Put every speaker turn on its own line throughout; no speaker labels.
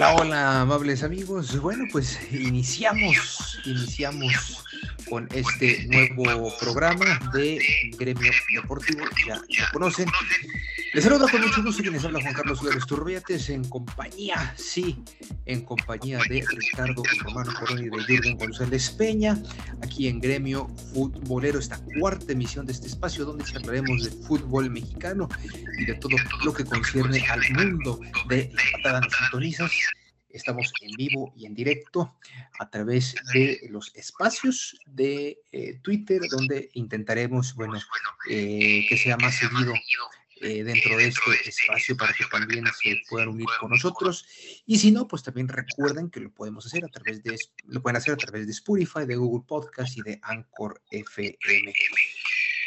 Hola, hola, amables amigos. Bueno, pues iniciamos, iniciamos con este nuevo programa de Gremio Deportivo, ya lo conocen. Les saludo con mucho gusto quienes habla Juan Carlos Flores Turbiates en compañía, sí, en compañía de Ricardo Romano Coroni y de Jürgen González Peña, aquí en Gremio Futbolero, esta cuarta emisión de este espacio donde hablaremos de fútbol mexicano y de todo lo que concierne al mundo de la patada en sintonizas. Estamos en vivo y en directo a través de los espacios de eh, Twitter, donde intentaremos, bueno, eh, que sea más seguido eh, dentro de este espacio para que también se puedan unir con nosotros. Y si no, pues también recuerden que lo podemos hacer a través de, lo pueden hacer a través de Spotify, de Google Podcast y de Anchor FM.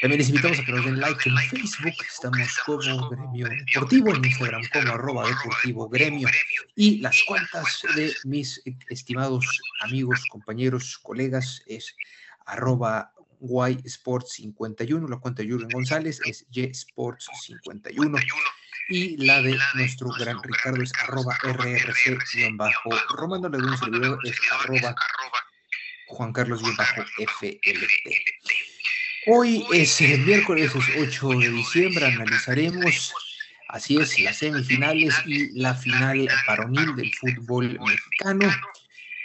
También les invitamos a que nos den like en Facebook. Estamos como Gremio Deportivo, en Instagram como arroba deportivo gremio. Y las cuentas de mis estimados amigos, compañeros, colegas es arroba y Sports 51, la cuenta de Jürgen González es Y Sports 51 y la de nuestro gran Ricardo es arroba RRC-Romano, la de un servidor es arroba Juan Carlos-FLT. Hoy es el miércoles 8 de diciembre, analizaremos, así es, las semifinales y la final varonil del fútbol mexicano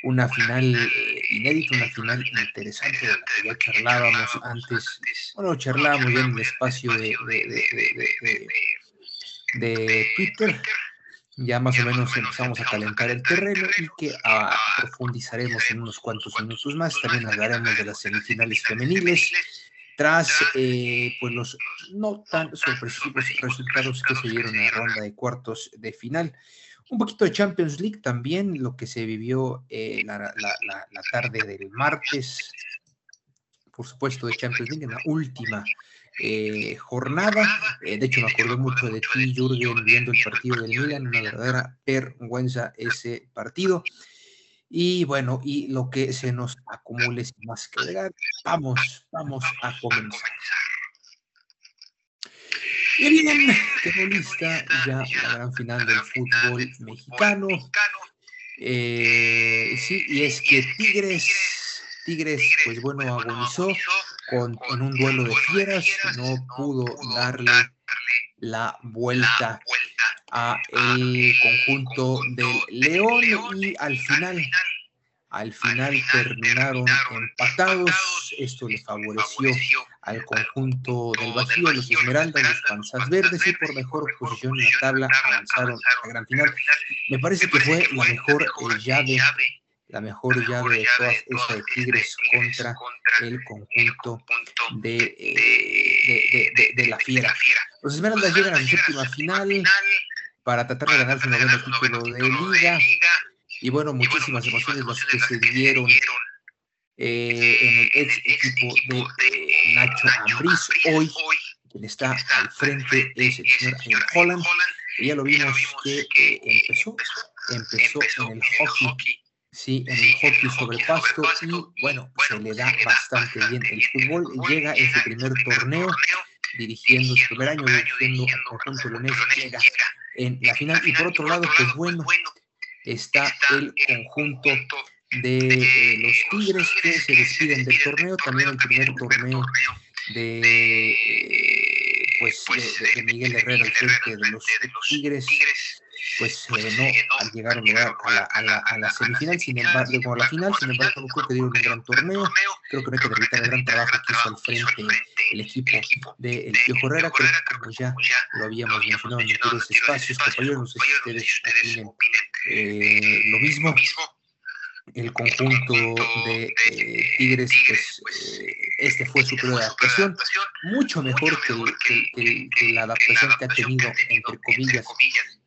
una final eh, inédita, una final interesante de la que ya charlábamos antes, bueno, charlábamos ya en el espacio de, de, Twitter, ya más o menos empezamos a calentar el terreno y que ah, profundizaremos en unos cuantos minutos más, también hablaremos de las semifinales femeniles, tras eh, pues los no tan sorpresivos resultados que se dieron en la ronda de cuartos de final. Un poquito de Champions League también, lo que se vivió eh, la, tarde del martes, por supuesto, de Champions League en la última eh, jornada. Eh, de hecho, me acordé mucho de ti, Jürgen, viendo el partido del Milan, una verdadera vergüenza ese partido. Y bueno, y lo que se nos acumule sin más que agregar, vamos, vamos a comenzar. Y bien, quedó lista ya la gran final del fútbol mexicano. Eh, sí, y es que Tigres, Tigres, pues bueno, agonizó con, en un duelo de fieras, no pudo darle la vuelta a el conjunto del León y al final al final terminaron empatados. Esto le favoreció al conjunto del vacío, los Esmeraldas, los Panzas Verdes y por mejor posición en la tabla avanzaron a la gran final. Me parece que fue la mejor eh, llave, la mejor llave de todas esa de Tigres contra el conjunto de, eh, de, la Fiera. Los Esmeraldas llegan a la séptima final para tratar de ganar su noveno título de liga. Y bueno, muchísimas emociones las que se dieron eh, en el ex equipo de Nacho Ambriz. Hoy, quien está al frente es el señor Holland. ya lo vimos que eh, empezó, empezó en el hockey, sí, en el hockey sobre pasto y bueno, se le da bastante bien el fútbol. Llega en su primer torneo, dirigiendo su primer año, dirigiendo al conjunto leonés, llega en la final. Y por otro lado, pues bueno, está el conjunto de eh, los Tigres que se despiden del torneo, también el primer torneo de, pues, de, Miguel Herrera al frente de los Tigres, pues se no al llegar a la, a, la, a la semifinal, sin embargo, a la final, sin embargo, creo que dieron un gran torneo, creo que no hay que derritar el gran trabajo que hizo al frente el equipo de El Piojo Herrera, creo que como ya lo habíamos mencionado en otros espacios, compañeros, no sé si ustedes opinen eh, lo mismo el conjunto de eh, Tigres, pues, pues eh, este fue su primera adaptación, mucho mejor que, la adaptación que ha tenido, entre comillas,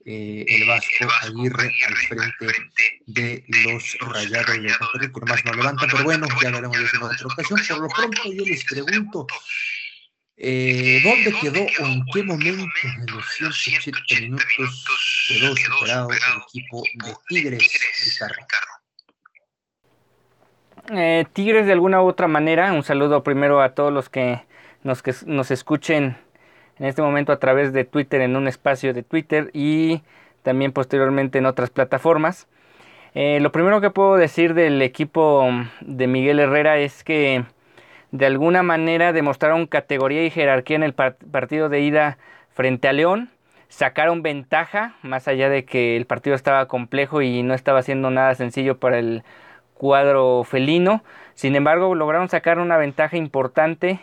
eh, el Vasco Aguirre al frente de los Rayados de Monterrey, que más no levanta, pero bueno, ya veremos eso en otra ocasión. Por lo pronto yo les pregunto, ¿dónde quedó o en qué momento de los 107 minutos quedó superado el equipo de Tigres, Ricardo?
Eh, Tigres de alguna u otra manera. Un saludo primero a todos los que nos, nos escuchen en este momento a través de Twitter en un espacio de Twitter y también posteriormente en otras plataformas. Eh, lo primero que puedo decir del equipo de Miguel Herrera es que de alguna manera demostraron categoría y jerarquía en el partido de ida frente a León. Sacaron ventaja, más allá de que el partido estaba complejo y no estaba siendo nada sencillo para el cuadro felino. Sin embargo, lograron sacar una ventaja importante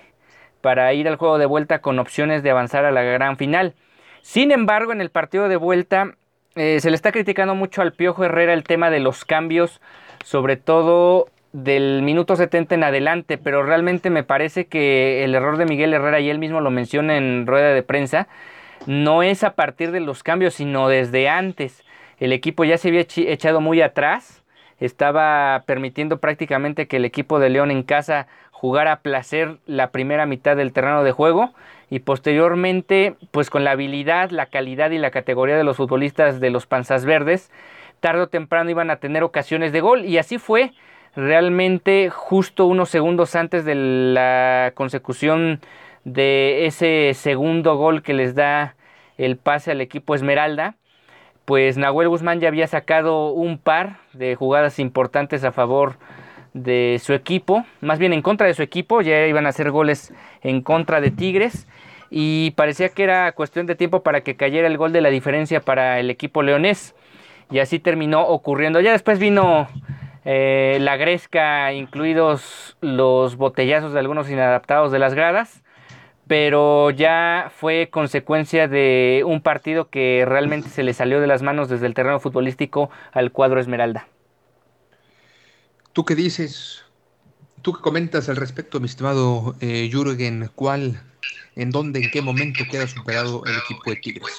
para ir al juego de vuelta con opciones de avanzar a la gran final. Sin embargo, en el partido de vuelta eh, se le está criticando mucho al Piojo Herrera el tema de los cambios, sobre todo del minuto 70 en adelante, pero realmente me parece que el error de Miguel Herrera, y él mismo lo menciona en rueda de prensa, no es a partir de los cambios, sino desde antes. El equipo ya se había echado muy atrás, estaba permitiendo prácticamente que el equipo de León en casa jugara a placer la primera mitad del terreno de juego y posteriormente, pues con la habilidad, la calidad y la categoría de los futbolistas de los Panzas Verdes, tarde o temprano iban a tener ocasiones de gol y así fue. Realmente justo unos segundos antes de la consecución de ese segundo gol que les da el pase al equipo Esmeralda, pues Nahuel Guzmán ya había sacado un par de jugadas importantes a favor de su equipo, más bien en contra de su equipo, ya iban a hacer goles en contra de Tigres y parecía que era cuestión de tiempo para que cayera el gol de la diferencia para el equipo leonés y así terminó ocurriendo. Ya después vino eh, la gresca, incluidos los botellazos de algunos inadaptados de las gradas, pero ya fue consecuencia de un partido que realmente se le salió de las manos desde el terreno futbolístico al cuadro Esmeralda.
¿Tú qué dices? ¿Tú qué comentas al respecto, mi estimado eh, Jürgen? ¿Cuál, en dónde, en qué momento queda superado el equipo de Tigres?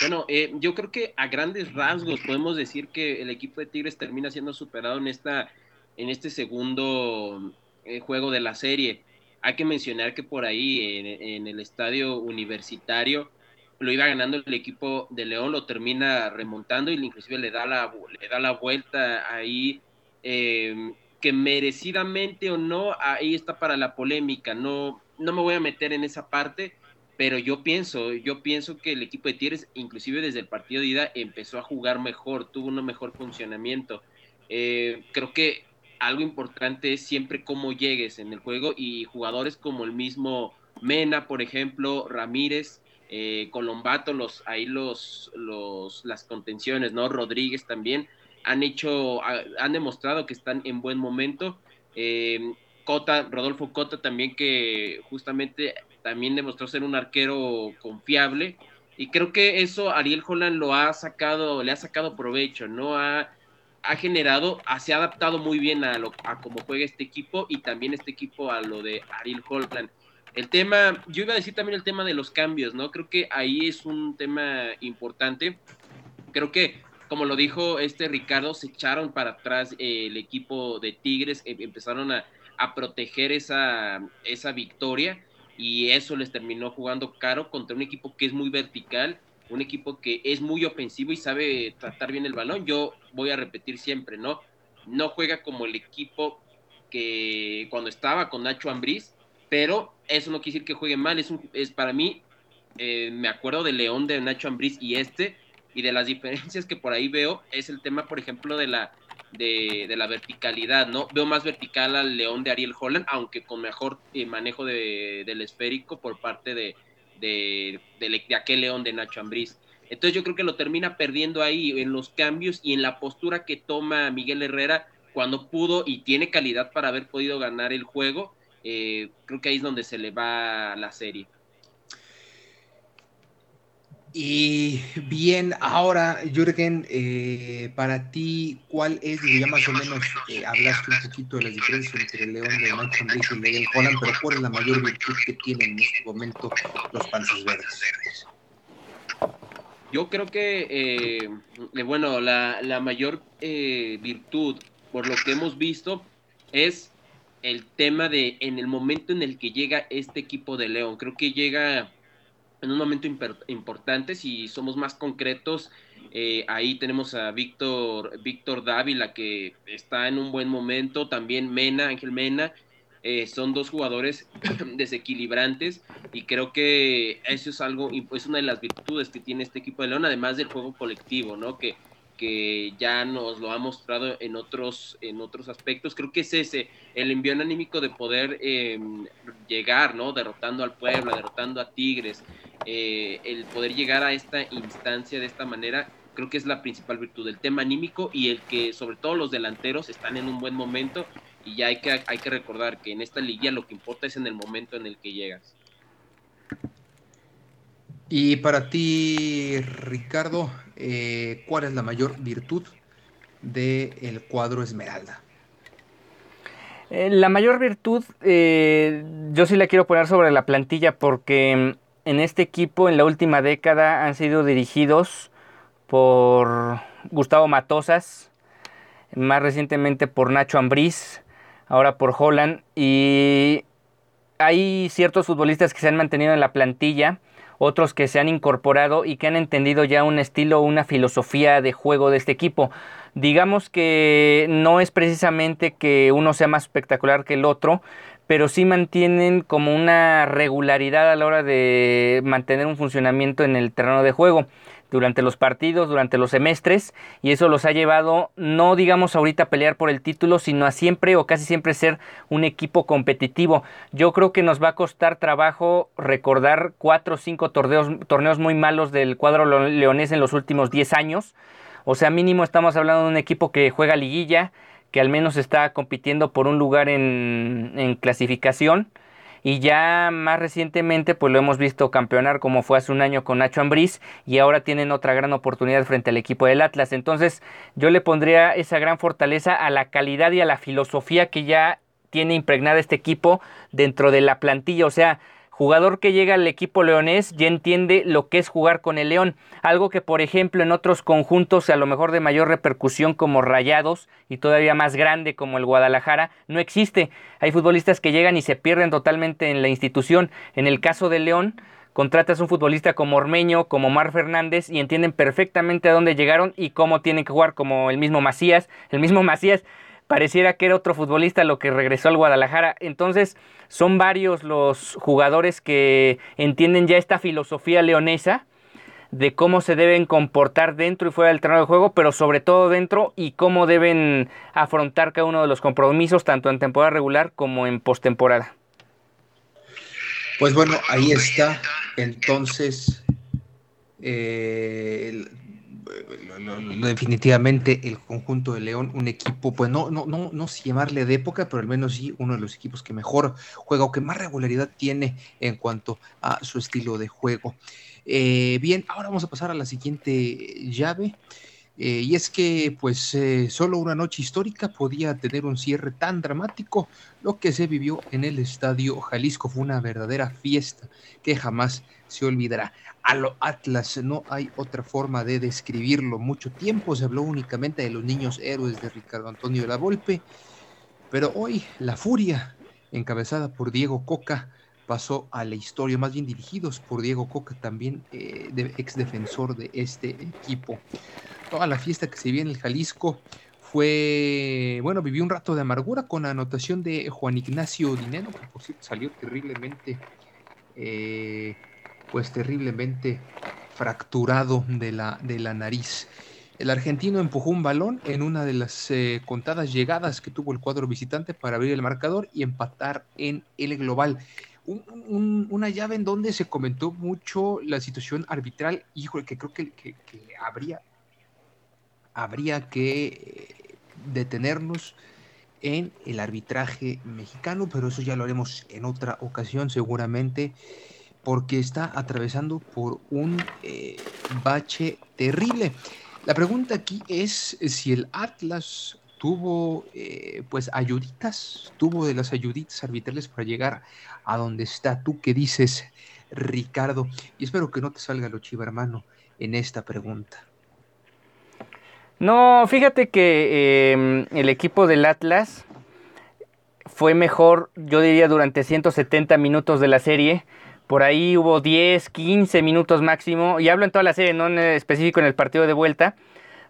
Bueno, eh, yo creo que a grandes rasgos podemos decir que el equipo de Tigres termina siendo superado en esta, en este segundo eh, juego de la serie. Hay que mencionar que por ahí en, el estadio universitario lo iba ganando el equipo de León, lo termina remontando y inclusive le da la, le da la vuelta ahí eh, que merecidamente o no, ahí está para la polémica, no, no me voy a meter en esa parte, pero yo pienso, yo pienso que el equipo de Tigres, inclusive desde el partido de ida, empezó a jugar mejor, tuvo un mejor funcionamiento. Eh, creo que algo importante es siempre cómo llegues en el juego y jugadores como el mismo Mena, por ejemplo, Ramírez, eh, Colombato, los, ahí los, los, las contenciones, ¿no? Rodríguez también, han hecho, han demostrado que están en buen momento. Eh, Cota, Rodolfo Cota también que justamente también demostró ser un arquero confiable y creo que eso Ariel Holland lo ha sacado, le ha sacado provecho, ¿no? Ha, ha generado, se ha adaptado muy bien a, lo, a cómo juega este equipo y también este equipo a lo de Ariel Holland. El tema, yo iba a decir también el tema de los cambios, ¿no? Creo que ahí es un tema importante. Creo que como lo dijo este Ricardo, se echaron para atrás eh, el equipo de Tigres, em, empezaron a, proteger esa, esa victoria y eso les terminó jugando caro contra un equipo que es muy vertical, un equipo que es muy ofensivo y sabe tratar bien el balón. Yo voy a repetir siempre, ¿no? No juega como el equipo que cuando estaba con Nacho Ambriz, pero eso no quiere decir que juegue mal, es, un, es para mí, eh, me acuerdo de León de Nacho Ambriz y este, y de las diferencias que por ahí veo es el tema, por ejemplo, de la, de, la verticalidad, ¿no? Veo más vertical al León de Ariel Holland, aunque con mejor eh, manejo del esférico por parte de, de, aquel León de Nacho Ambriz. Entonces yo creo que lo termina perdiendo ahí en los cambios y en la postura que toma Miguel Herrera cuando pudo y tiene calidad para haber podido ganar el juego. Eh, creo que ahí es donde se le va la serie.
Y bien, ahora, Jürgen, eh, para ti, ¿cuál es, ya más o menos eh, hablaste un poquito de las diferencias entre el León de Nacho y Miguel Holland, pero cuál es la mayor virtud que tienen en este momento los Panzas Verdes?
Yo creo que, eh, bueno, la, la mayor virtud, por lo que hemos visto, es el tema de en el momento en el que llega este equipo de León. Creo que llega en un momento importante, si somos más concretos, eh, ahí tenemos a Víctor, Víctor Dávila que está en un buen momento, también Mena, Ángel Mena, Eh, son dos jugadores desequilibrantes y creo que eso es algo, es una de las virtudes que tiene este equipo de León, además del juego colectivo, ¿no? Que, que ya nos lo ha mostrado en otros, en otros aspectos. Creo que es ese, el envío anímico de poder em, llegar, ¿no? Derrotando al Puebla, derrotando a Tigres, eh, el poder llegar a esta instancia de esta manera, creo que es la principal virtud, del tema anímico y el que sobre todo los delanteros están en un buen momento y ya hay que, hay que recordar que en esta liga lo que importa es en el momento en el que llegas.
Y para ti, Ricardo, eh, ¿cuál es la mayor virtud del cuadro Esmeralda?
Eh, la mayor virtud, eh, yo sí la quiero poner sobre la plantilla porque en este equipo en la última década han sido dirigidos por Gustavo Matosas, más recientemente por Nacho Ambriz, ahora por Holland y hay ciertos futbolistas que se han mantenido en la plantilla otros que se han incorporado y que han entendido ya un estilo, una filosofía de juego de este equipo. Digamos que no es precisamente que uno sea más espectacular que el otro, pero sí mantienen como una regularidad a la hora de mantener un funcionamiento en el terreno de juego durante los partidos, durante los semestres, y eso los ha llevado, no digamos ahorita a pelear por el título, sino a siempre o casi siempre ser un equipo competitivo. Yo creo que nos va a costar trabajo recordar cuatro o cinco torneos, torneos muy malos del cuadro leonés en los últimos diez años. O sea, mínimo estamos hablando de un equipo que juega liguilla, que al menos está compitiendo por un lugar en, en clasificación y ya más recientemente pues lo hemos visto campeonar como fue hace un año con Nacho Ambriz y ahora tienen otra gran oportunidad frente al equipo del Atlas. Entonces yo le pondría esa gran fortaleza a la calidad y a la filosofía que ya tiene impregnada este equipo dentro de la plantilla, o sea, Jugador que llega al equipo leonés ya entiende lo que es jugar con el León, algo que por ejemplo en otros conjuntos a lo mejor de mayor repercusión como Rayados y todavía más grande como el Guadalajara no existe. Hay futbolistas que llegan y se pierden totalmente en la institución. En el caso de León, contratas un futbolista como Ormeño, como Mar Fernández y entienden perfectamente a dónde llegaron y cómo tienen que jugar como el mismo Macías. El mismo Macías pareciera que era otro futbolista lo que regresó al Guadalajara. Entonces, son varios los jugadores que entienden ya esta filosofía leonesa de cómo se deben comportar dentro y fuera del terreno de juego, pero sobre todo dentro y cómo deben afrontar cada uno de los compromisos, tanto en temporada regular como en postemporada.
Pues bueno, ahí está entonces eh, definitivamente el conjunto de León, un equipo, pues no, no, no, no sé llamarle de época, pero al menos sí uno de los equipos que mejor juega o que más regularidad tiene en cuanto a su estilo de juego. Eh, bien, ahora vamos a pasar a la siguiente llave. Eh, y es que, pues, eh, solo una noche histórica podía tener un cierre tan dramático. Lo que se vivió en el Estadio Jalisco fue una verdadera fiesta que jamás se olvidará. A lo Atlas no hay otra forma de describirlo. Mucho tiempo se habló únicamente de los niños héroes de Ricardo Antonio de la Volpe, pero hoy la furia, encabezada por Diego Coca, pasó a la historia, más bien dirigidos por Diego Coca, también eh, ex defensor de este equipo. Toda la fiesta que se vio en el Jalisco fue, bueno, vivió un rato de amargura con la anotación de Juan Ignacio Dinero, que por cierto salió terriblemente, eh, pues terriblemente fracturado de la, de la nariz. El argentino empujó un balón en una de las eh, contadas llegadas que tuvo el cuadro visitante para abrir el marcador y empatar en el global una llave en donde se comentó mucho la situación arbitral, híjole, que creo que, habría, habría que eh, detenernos en el arbitraje mexicano, pero eso ya lo haremos en otra ocasión seguramente, porque está atravesando por un eh, bache terrible. La pregunta aquí es si el Atlas tuvo eh, pues ayuditas, tuvo de las ayuditas arbitrales para llegar a donde está. ¿Tú qué dices, Ricardo? Y espero que no te salga lo chiva, hermano, en esta pregunta.
No, fíjate que em, el equipo del Atlas fue mejor, yo diría, durante 170 minutos de la serie. Por ahí hubo 10, 15 minutos máximo, y hablo en toda la serie, no en específico en el partido de vuelta,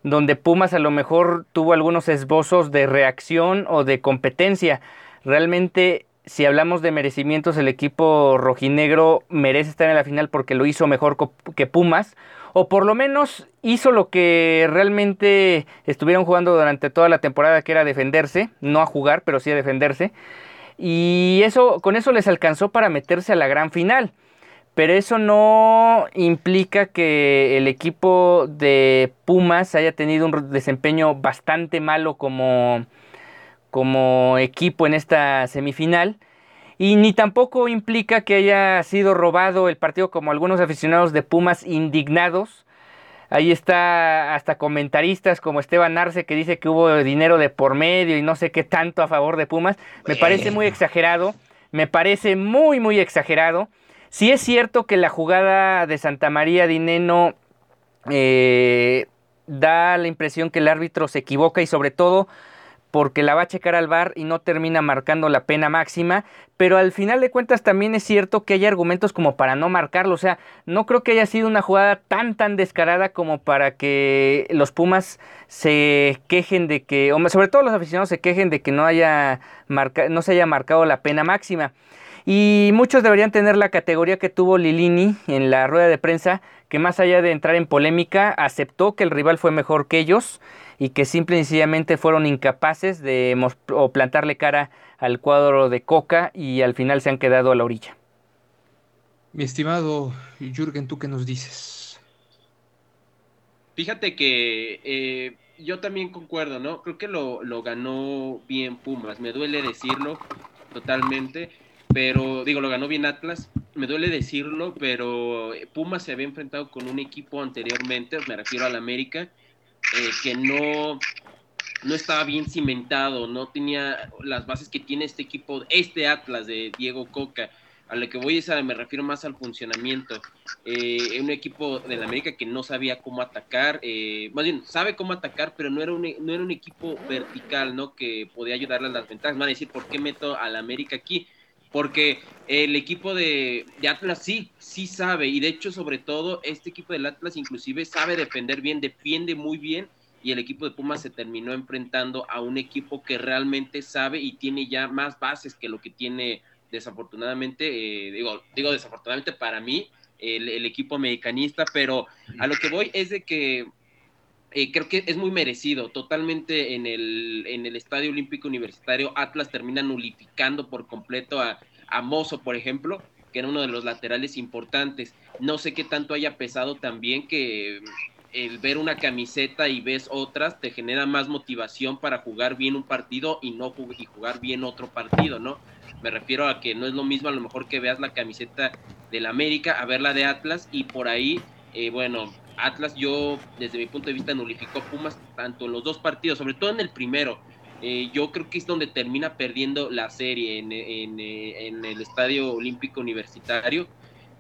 donde Pumas a lo mejor tuvo algunos esbozos de reacción o de competencia. Realmente si hablamos de merecimientos, el equipo rojinegro merece estar en la final porque lo hizo mejor que Pumas, o por lo menos hizo lo que realmente estuvieron jugando durante toda la temporada, que era defenderse, no a jugar, pero sí a defenderse. Y eso, con eso les alcanzó para meterse a la gran final. Pero eso no implica que el equipo de Pumas haya tenido un desempeño bastante malo como, como equipo en esta semifinal. Y ni tampoco implica que haya sido robado el partido como algunos aficionados de Pumas indignados. Ahí está hasta comentaristas como Esteban Arce que dice que hubo dinero de por medio y no sé qué tanto a favor de Pumas. Me parece muy exagerado. Me parece muy, muy exagerado. Sí es cierto que la jugada de Santa María Dineno eh, da la impresión que el árbitro se equivoca y sobre todo porque la va a checar al bar y no termina marcando la pena máxima, pero al final de cuentas también es cierto que hay argumentos como para no marcarlo, o sea, no creo que haya sido una jugada tan tan descarada como para que los Pumas se quejen de que, o sobre todo los aficionados se quejen de que no haya no se haya marcado la pena máxima. Y muchos deberían tener la categoría que tuvo Lilini en la rueda de prensa, que más allá de entrar en polémica, aceptó que el rival fue mejor que ellos y que simple y sencillamente fueron incapaces de o plantarle cara al cuadro de Coca y al final se han quedado a la orilla.
Mi estimado Jürgen, ¿tú qué nos dices?
Fíjate que eh, yo también concuerdo, ¿no? Creo que lo, lo ganó bien Pumas, me duele decirlo totalmente, pero digo, lo ganó bien Atlas, me duele decirlo, pero Pumas se había enfrentado con un equipo anteriormente, me refiero al América, eh, que no, no estaba bien cimentado, no tenía las bases que tiene este equipo, este Atlas de Diego Coca. A lo que voy es a, me refiero más al funcionamiento. Eh, un equipo de la América que no sabía cómo atacar, eh, más bien sabe cómo atacar, pero no era, un, no era un equipo vertical, ¿no? Que podía ayudarle a las ventajas. Van a decir, ¿por qué meto a la América aquí? Porque el equipo de, Atlas sí, sí sabe, y de hecho, sobre todo, este equipo del Atlas inclusive sabe defender bien, defiende muy bien, y el equipo de Pumas se terminó enfrentando a un equipo que realmente sabe y tiene ya más bases que lo que tiene desafortunadamente, eh, digo, digo desafortunadamente para mí, el, equipo americanista, pero a lo que voy es de que eh, creo que es muy merecido, totalmente en el, en el Estadio Olímpico Universitario, Atlas termina nulificando por completo a, a Mozo, por ejemplo, que era uno de los laterales importantes. No sé qué tanto haya pesado también que el ver una camiseta y ves otras te genera más motivación para jugar bien un partido y no y jugar bien otro partido, ¿no? Me refiero a que no es lo mismo a lo mejor que veas la camiseta del América a ver la de Atlas y por ahí, eh, bueno, Atlas yo desde mi punto de vista nulificó Pumas tanto en los dos partidos, sobre todo en el primero. Eh, yo creo que es donde termina perdiendo la serie en, eh, en, el Estadio Olímpico Universitario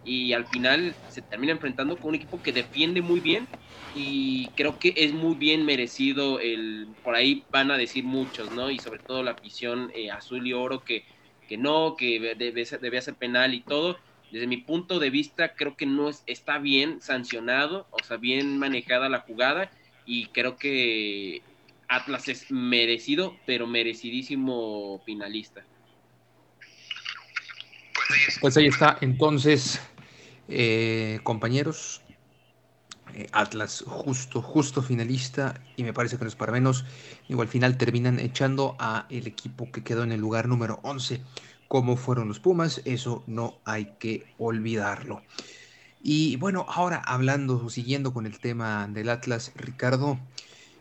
y al final se termina enfrentando con un equipo que defiende muy bien y creo que es muy bien merecido el por ahí van a decir muchos no y sobre todo la afición eh, azul y oro que, que no que debe ser penal y todo desde mi punto de vista, creo que no es, está bien sancionado, o sea, bien manejada la jugada, y creo que Atlas es merecido, pero merecidísimo finalista.
Pues ahí está, entonces, eh, compañeros, eh, Atlas justo, justo finalista, y me parece que no es para menos, igual al final terminan echando a el equipo que quedó en el lugar número 11 cómo fueron los Pumas, eso no hay que olvidarlo. Y bueno, ahora hablando, siguiendo con el tema del Atlas, Ricardo,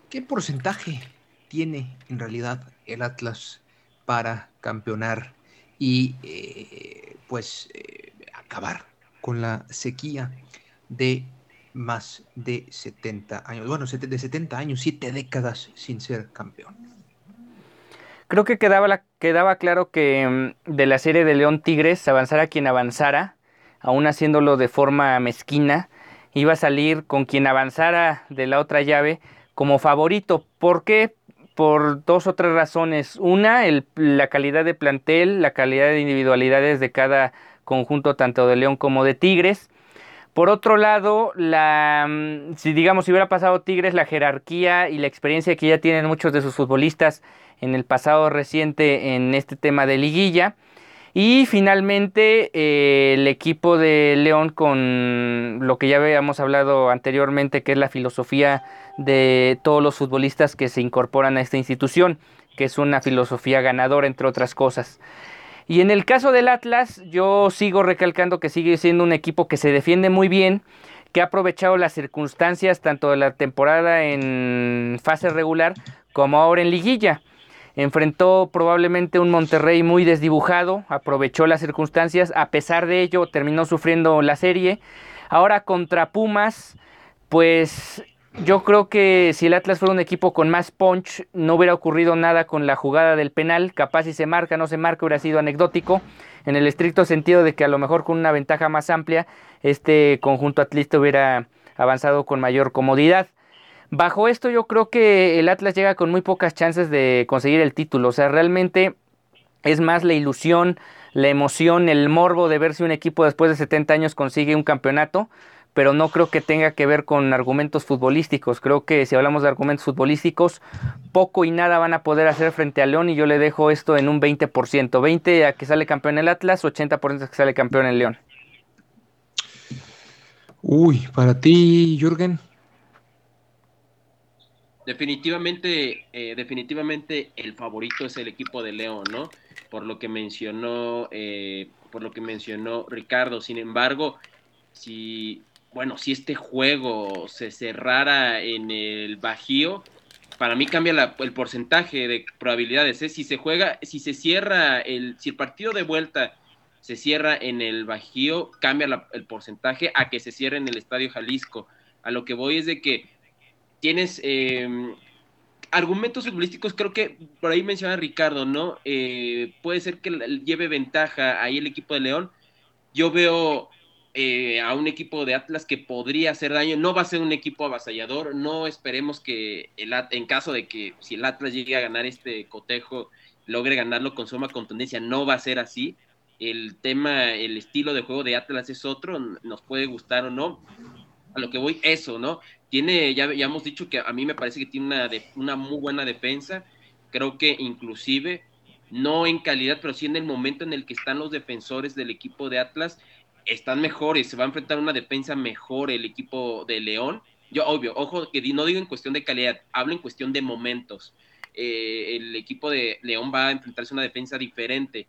¿qué porcentaje tiene en realidad el Atlas para campeonar y eh, pues eh, acabar con la sequía de más de 70 años, bueno, de 70 años, 7 décadas sin ser campeón?
Creo que quedaba, quedaba claro que mm, de la serie de León Tigres, avanzara quien avanzara, aún haciéndolo de forma mezquina, iba a salir con quien avanzara de la otra llave como favorito. ¿Por qué? Por dos o tres razones. Una, el, la calidad de plantel, la calidad de individualidades de cada conjunto, tanto de León como de Tigres. Por otro lado, la, mm, si digamos, si hubiera pasado Tigres, la jerarquía y la experiencia que ya tienen muchos de sus futbolistas en el pasado reciente en este tema de liguilla. Y finalmente eh, el equipo de León con lo que ya habíamos hablado anteriormente, que es la filosofía de todos los futbolistas que se incorporan a esta institución, que es una filosofía ganadora entre otras cosas. Y en el caso del Atlas, yo sigo recalcando que sigue siendo un equipo que se defiende muy bien, que ha aprovechado las circunstancias tanto de la temporada en fase regular como ahora en liguilla. Enfrentó probablemente un Monterrey muy desdibujado, aprovechó las circunstancias, a pesar de ello terminó sufriendo la serie. Ahora contra Pumas, pues yo creo que si el Atlas fuera un equipo con más punch, no hubiera ocurrido nada con la jugada del penal. Capaz si se marca, no se marca, hubiera sido anecdótico. En el estricto sentido de que a lo mejor con una ventaja más amplia, este conjunto atlista hubiera avanzado con mayor comodidad. Bajo esto yo creo que el Atlas llega con muy pocas chances de conseguir el título. O sea, realmente es más la ilusión, la emoción, el morbo de ver si un equipo después de 70 años consigue un campeonato pero no creo que tenga que ver con argumentos futbolísticos. Creo que si hablamos de argumentos futbolísticos, poco y nada van a poder hacer frente a León y yo le dejo esto en un 20%. 20 a que sale campeón el Atlas, 80% a que sale campeón el León.
Uy, para ti, Jürgen.
Definitivamente, eh, definitivamente el favorito es el equipo de León, ¿no? Por lo que mencionó, eh, por lo que mencionó Ricardo. Sin embargo, si bueno, si este juego se cerrara en el Bajío, para mí cambia el porcentaje de probabilidades. ¿eh? Si se juega, si se cierra el, si el partido de vuelta se cierra en el Bajío, cambia el porcentaje a que se cierre en el Estadio Jalisco. A lo que voy es de que tienes em, argumentos futbolísticos, creo que por ahí menciona Ricardo, ¿no? Eh, puede ser que lleve ventaja ahí el equipo de León. Yo veo eh, a un equipo de Atlas que podría hacer daño. No va a ser un equipo avasallador. No esperemos que el, en caso de que si el Atlas llegue a ganar este cotejo, logre ganarlo con suma contundencia. No va a ser así. El tema, el estilo de juego de Atlas es otro. Nos puede gustar o no. A lo que voy, eso, ¿no? Tiene, ya, ya hemos dicho que a mí me parece que tiene una, de, una muy buena defensa. Creo que inclusive, no en calidad, pero sí en el momento en el que están los defensores del equipo de Atlas, están mejores, se va a enfrentar una defensa mejor el equipo de León. Yo, obvio, ojo, que no digo en cuestión de calidad, hablo en cuestión de momentos. Eh, el equipo de León va a enfrentarse a una defensa diferente.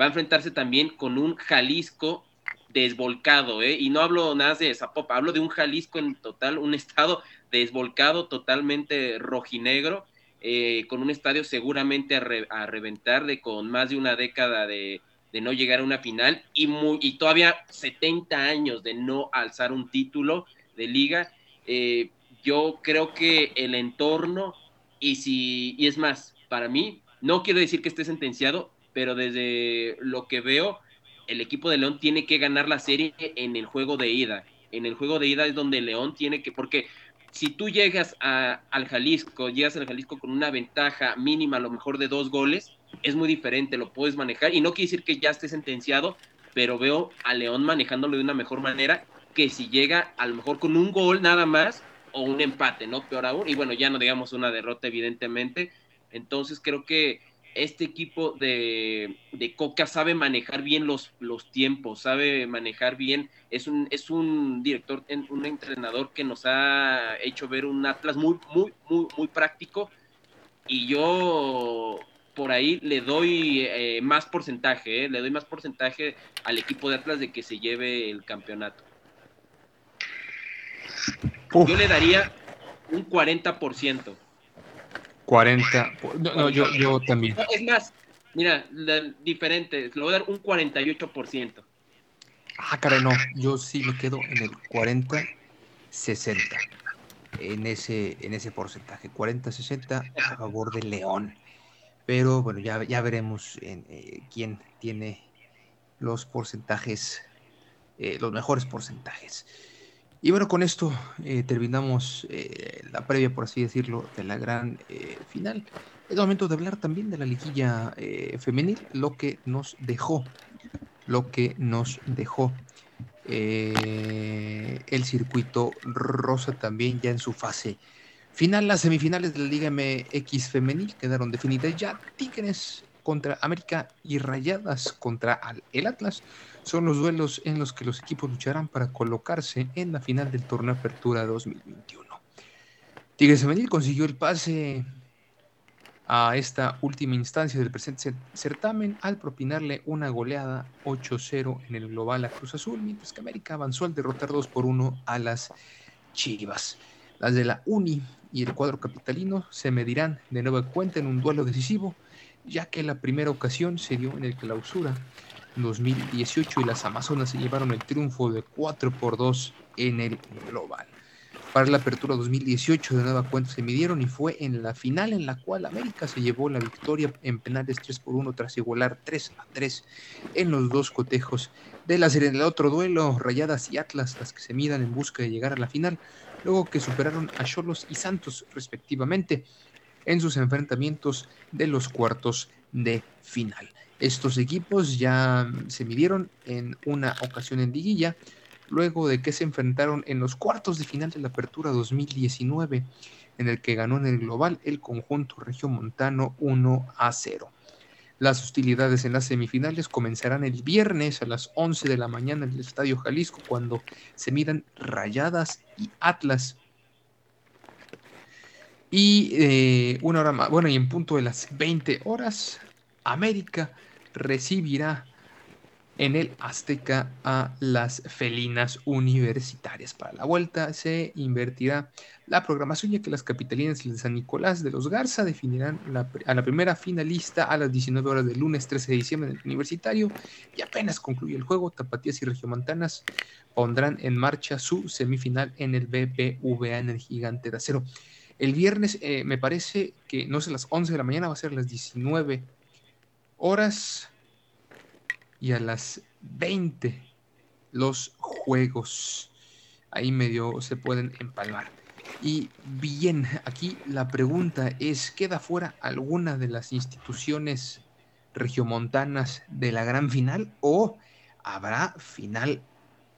Va a enfrentarse también con un Jalisco desvolcado, ¿eh? Y no hablo nada de Zapopa, hablo de un Jalisco en total, un estado desvolcado, totalmente rojinegro, eh, con un estadio seguramente a, reventar, de con más de una década de, de no llegar a una final y, muy, y todavía 70 años de no alzar un título de liga. Eh, yo creo que el entorno, y si, y es más, para mí, no quiero decir que esté sentenciado, pero desde lo que veo, el equipo de León tiene que ganar la serie en el juego de ida. En el juego de ida es donde León tiene que, porque si tú llegas a, al Jalisco, llegas al Jalisco con una ventaja mínima, a lo mejor de dos goles, es muy diferente, lo puedes manejar. Y no quiere decir que ya esté sentenciado, pero veo a León manejándolo de una mejor manera que si llega a lo mejor con un gol nada más o un empate, ¿no? Peor aún. Y bueno, ya no digamos una derrota, evidentemente. Entonces creo que este equipo de, de, Coca sabe manejar bien los, los tiempos, sabe manejar bien, es un, es un director, un entrenador que nos ha hecho ver un Atlas muy, muy, muy, muy práctico. Y yo por ahí le doy eh, más porcentaje, eh, le doy más porcentaje al equipo de Atlas de que se lleve el campeonato. Yo le daría un 40%.
40. No, yo, yo también.
es más, mira, diferente, le voy a dar un 48%.
Ah, caray, no, yo sí me quedo en el 40-60. En ese, en ese porcentaje, 40-60 a favor de León. Pero bueno, ya, ya veremos eh, quién tiene los porcentajes, eh, los mejores porcentajes. Y bueno, con esto eh, terminamos la previa, por así decirlo, de la gran final. Es momento de hablar también de la liguilla femenil, lo que nos dejó, lo que nos dejó el circuito rosa también ya en su fase Final, las semifinales de la Liga MX femenil quedaron definidas ya. Tigres contra América y Rayadas contra el Atlas son los duelos en los que los equipos lucharán para colocarse en la final del torneo Apertura 2021. Tigres Femenil consiguió el pase a esta última instancia del presente certamen al propinarle una goleada 8-0 en el global a Cruz Azul, mientras que América avanzó al derrotar 2 por 1 a las Chivas. Las de la Uni y el cuadro capitalino se medirán de nueva cuenta en un duelo decisivo, ya que la primera ocasión se dio en el clausura 2018 y las Amazonas se llevaron el triunfo de 4 por 2 en el global. Para la apertura 2018 de nueva cuenta se midieron y fue en la final en la cual América se llevó la victoria en penales 3 por 1 tras igualar 3 a 3 en los dos cotejos de la serie. En el otro duelo, Rayadas y Atlas, las que se midan en busca de llegar a la final, luego que superaron a Cholos y Santos respectivamente en sus enfrentamientos de los cuartos de final. Estos equipos ya se midieron en una ocasión en liguilla luego de que se enfrentaron en los cuartos de final de la Apertura 2019, en el que ganó en el global el conjunto regiomontano 1 a 0. Las hostilidades en las semifinales comenzarán el viernes a las 11 de la mañana en el Estadio Jalisco cuando se miran Rayadas y Atlas. Y eh, una hora más, bueno, y en punto de las 20 horas, América recibirá en el Azteca a las felinas universitarias. Para la vuelta se invertirá la programación ya que las capitalinas de San Nicolás de los Garza definirán a la primera finalista a las 19 horas del lunes 13 de diciembre en el universitario y apenas concluye el juego, Tapatías y Regiomontanas pondrán en marcha su semifinal en el BBVA en el Gigante de Acero. El viernes eh, me parece que no sé, a las 11 de la mañana va a ser las 19 horas y a las 20 los juegos. Ahí medio se pueden empalmar. Y bien, aquí la pregunta es, ¿queda fuera alguna de las instituciones regiomontanas de la gran final o habrá final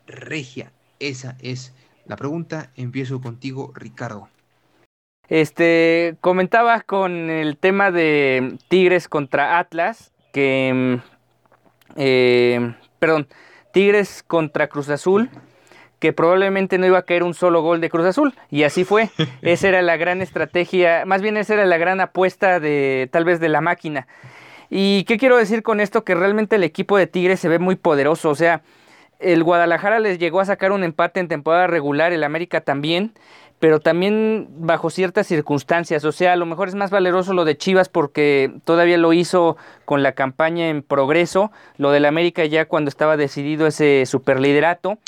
regia? Esa es la pregunta. Empiezo contigo, Ricardo.
Este, comentaba con el tema de Tigres contra Atlas, que mm, eh, perdón, Tigres contra Cruz Azul, que probablemente no iba a caer un solo gol de Cruz Azul, y así fue. esa era la gran estrategia, más bien esa era la gran apuesta de tal vez de la máquina. ¿Y qué quiero decir con esto? Que realmente el equipo de Tigres se ve muy poderoso, o sea, el Guadalajara les llegó a sacar un empate en temporada regular, el América también, pero también bajo ciertas circunstancias. O sea, a lo mejor es más valeroso lo de Chivas porque todavía lo hizo con la campaña en progreso, lo del América ya cuando estaba decidido ese superliderato.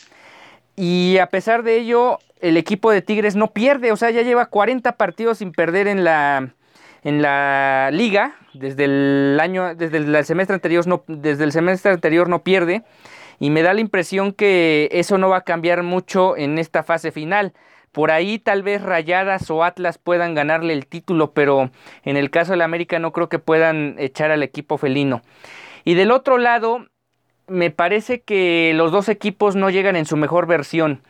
Y a pesar de ello, el equipo de Tigres no pierde, o sea, ya lleva 40 partidos sin perder en la en la liga desde el año desde el semestre anterior no desde el semestre anterior no pierde y me da la impresión que eso no va a cambiar mucho en esta fase final. Por ahí tal vez Rayadas o Atlas puedan ganarle el título, pero en el caso del América no creo que puedan echar al equipo felino. Y del otro lado, me parece que los dos equipos no llegan en su mejor versión.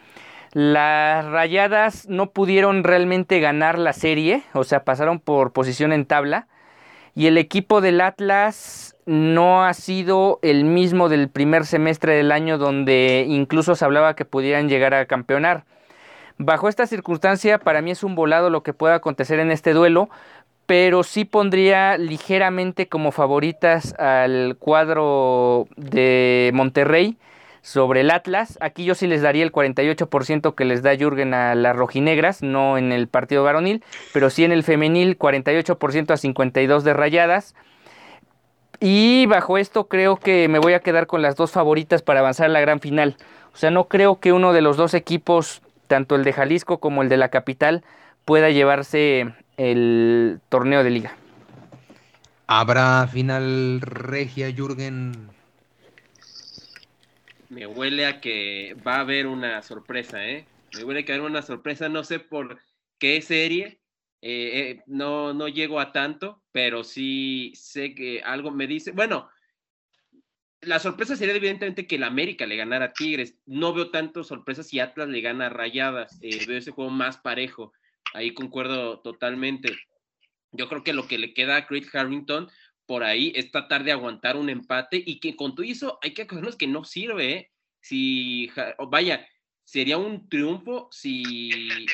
Las Rayadas no pudieron realmente ganar la serie, o sea, pasaron por posición en tabla. Y el equipo del Atlas no ha sido el mismo del primer semestre del año donde incluso se hablaba que pudieran llegar a campeonar. Bajo esta circunstancia, para mí es un volado lo que pueda acontecer en este duelo, pero sí pondría ligeramente como favoritas al cuadro de Monterrey sobre el Atlas. Aquí yo sí les daría el 48% que les da Jürgen a las rojinegras, no en el partido varonil, pero sí en el femenil 48% a 52 de rayadas. Y bajo esto creo que me voy a quedar con las dos favoritas para avanzar a la gran final. O sea, no creo que uno de los dos equipos tanto el de Jalisco como el de la capital pueda llevarse el torneo de liga.
¿Habrá final regia, Jürgen?
Me huele a que va a haber una sorpresa, ¿eh? Me huele a que va a haber una sorpresa, no sé por qué serie, eh, eh, no, no llego a tanto, pero sí sé que algo me dice, bueno, la sorpresa sería evidentemente que el América le ganara a Tigres. No veo tanto sorpresas si Atlas le gana a Rayadas. Eh, veo ese juego más parejo. Ahí concuerdo totalmente. Yo creo que lo que le queda a Craig Harrington, por ahí es tratar de aguantar un empate y que con todo eso hay que acordarnos que no sirve, ¿eh? Si, vaya, sería un triunfo si,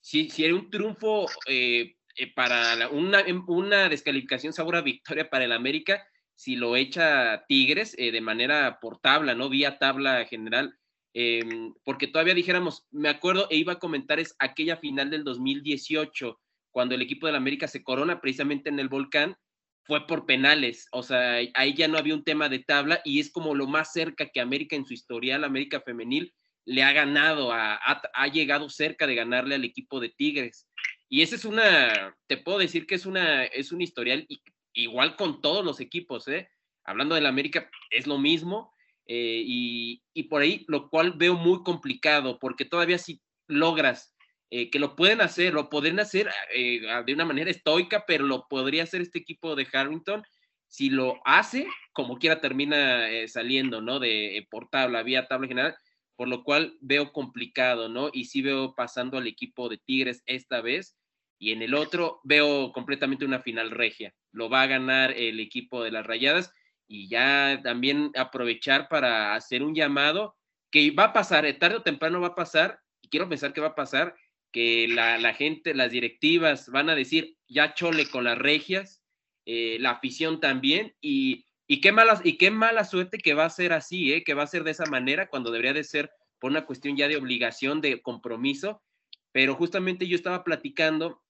si, si era un triunfo eh, eh, para una, una descalificación segura victoria para el América si lo echa Tigres de manera por tabla, ¿no? Vía tabla general. Em, porque todavía dijéramos, me acuerdo e iba a comentar es aquella final del 2018, cuando el equipo del América se corona precisamente en el volcán fue por penales, o sea, ahí ya no había un tema de tabla y es como lo más cerca que América en su historial, América femenil, le ha ganado, ha, ha, llegado cerca de ganarle al equipo de Tigres. Y esa es una, te puedo decir que es una, es un historial igual con todos los equipos, ¿eh? Hablando del América, es lo mismo. Eh, y, por ahí, lo cual veo muy complicado, porque todavía si logras eh, que lo pueden hacer, lo podrían hacer eh, de una manera estoica, pero lo podría hacer este equipo de Harrington. Si lo hace, como quiera termina saliendo, ¿no? De por tabla, vía tabla general, por lo cual veo complicado, ¿no? Y sí veo pasando al equipo de Tigres esta vez. Y en el otro veo completamente una final regia. Lo va a ganar el equipo de las Rayadas y ya también aprovechar para hacer un llamado que va a pasar, tarde o temprano va a pasar, y quiero pensar que va a pasar, que la, gente, las directivas van a decir, ya chole con las regias, eh, la afición también, y, y, qué mala, y qué mala suerte que va a ser así, eh, que va a ser de esa manera cuando debería de ser por una cuestión ya de obligación, de compromiso, pero justamente yo estaba platicando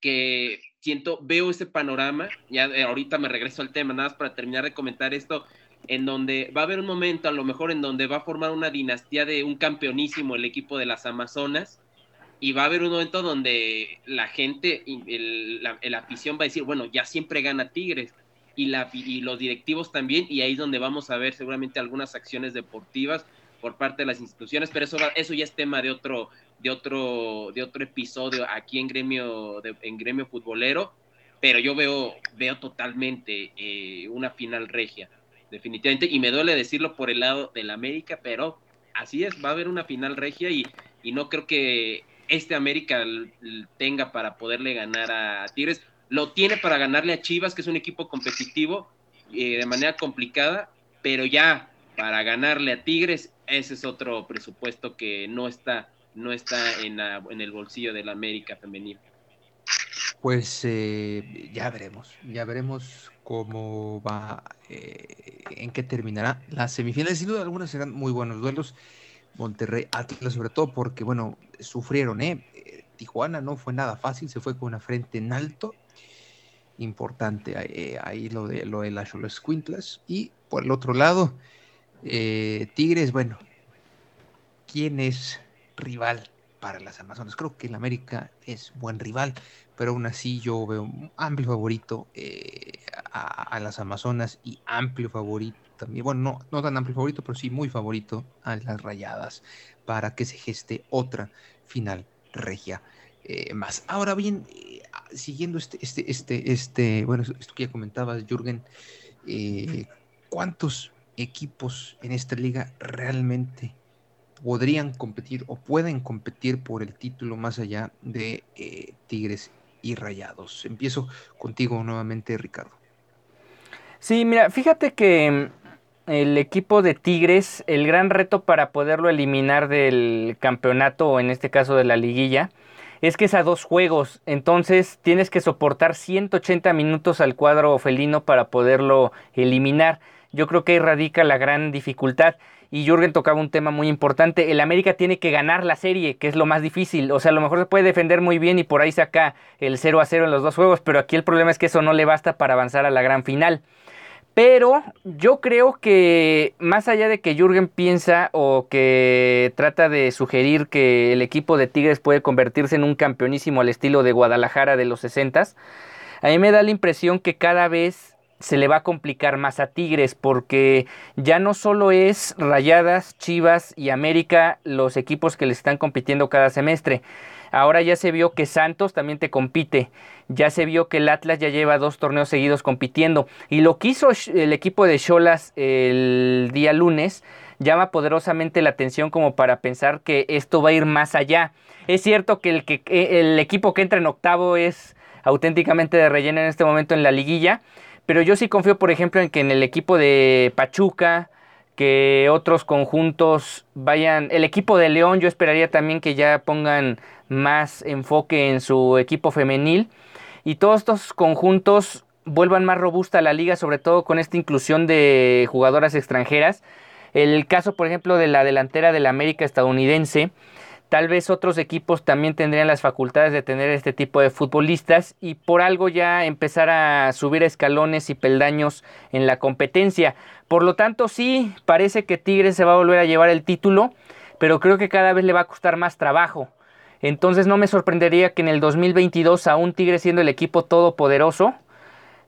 que siento, veo ese panorama, ya eh, ahorita me regreso al tema, nada más para terminar de comentar esto, en donde va a haber un momento, a lo mejor, en donde va a formar una dinastía de un campeonísimo el equipo de las Amazonas, y va a haber un momento donde la gente, el, la, afición va a decir, bueno, ya siempre gana Tigres y, la, y los directivos también, y ahí es donde vamos a ver seguramente algunas acciones deportivas por parte de las instituciones, pero eso, eso ya es tema de otro, de otro, de otro episodio aquí en gremio, en gremio futbolero, pero yo veo, veo totalmente eh, una final regia, definitivamente, y me duele decirlo por el lado del América, pero así es, va a haber una final regia y, y no creo que este América tenga para poderle ganar a Tigres. Lo tiene para ganarle a Chivas, que es un equipo competitivo eh, de manera complicada, pero ya para ganarle a Tigres, ese es otro presupuesto que no está, no está en, el bolsillo del América femenino.
Pues eh, ya veremos, ya veremos cómo va, eh, en qué terminará las semifinales. Sin duda algunas serán muy buenos duelos. Monterrey Atlas, sobre todo porque, bueno, sufrieron, ¿eh? ¿eh? Tijuana no fue nada fácil, se fue con una frente en alto. Importante ahí lo de lo de las Quintlas. Y por el otro lado, Tigres, bueno, ¿quién es rival para las Amazonas? Creo que el América es buen rival, pero aún así yo veo un amplio favorito a las Amazonas y amplio favorito también, bueno, no, no tan amplio favorito, pero sí muy favorito a las rayadas para que se geste otra final regia eh, más. Ahora bien, eh, siguiendo este, este, este, este, bueno, esto que ya comentabas, Jürgen, eh, ¿cuántos equipos en esta liga realmente podrían competir o pueden competir por el título más allá de Tigres y Rayados? Empiezo contigo nuevamente, Ricardo.
Sí, mira, fíjate que el equipo de Tigres, el gran reto para poderlo eliminar del campeonato o en este caso de la liguilla, es que es a dos juegos, entonces tienes que soportar 180 minutos al cuadro felino para poderlo eliminar. Yo creo que ahí radica la gran dificultad. Y Jürgen tocaba un tema muy importante. El América tiene que ganar la serie, que es lo más difícil. O sea, a lo mejor se puede defender muy bien y por ahí saca el 0 a 0 en los dos juegos, pero aquí el problema es que eso no le basta para avanzar a la gran final. Pero yo creo que más allá de que Jürgen piensa o que trata de sugerir que el equipo de Tigres puede convertirse en un campeonísimo al estilo de Guadalajara de los 60, a mí me da la impresión que cada vez se le va a complicar más a Tigres porque ya no solo es Rayadas, Chivas y América los equipos que le están compitiendo cada semestre. Ahora ya se vio que Santos también te compite. Ya se vio que el Atlas ya lleva dos torneos seguidos compitiendo. Y lo que hizo el equipo de Cholas el día lunes llama poderosamente la atención como para pensar que esto va a ir más allá. Es cierto que el, que, el equipo que entra en octavo es auténticamente de relleno en este momento en la liguilla, pero yo sí confío, por ejemplo, en que en el equipo de Pachuca, que otros conjuntos vayan, el equipo de León yo esperaría también que ya pongan más enfoque en su equipo femenil y todos estos conjuntos vuelvan más robusta la liga, sobre todo con esta inclusión de jugadoras extranjeras. El caso, por ejemplo, de la delantera de la América estadounidense, Tal vez otros equipos también tendrían las facultades de tener este tipo de futbolistas y por algo ya empezar a subir escalones y peldaños en la competencia. Por lo tanto, sí, parece que Tigres se va a volver a llevar el título, pero creo que cada vez le va a costar más trabajo. Entonces no me sorprendería que en el 2022, aún Tigres siendo el equipo todopoderoso,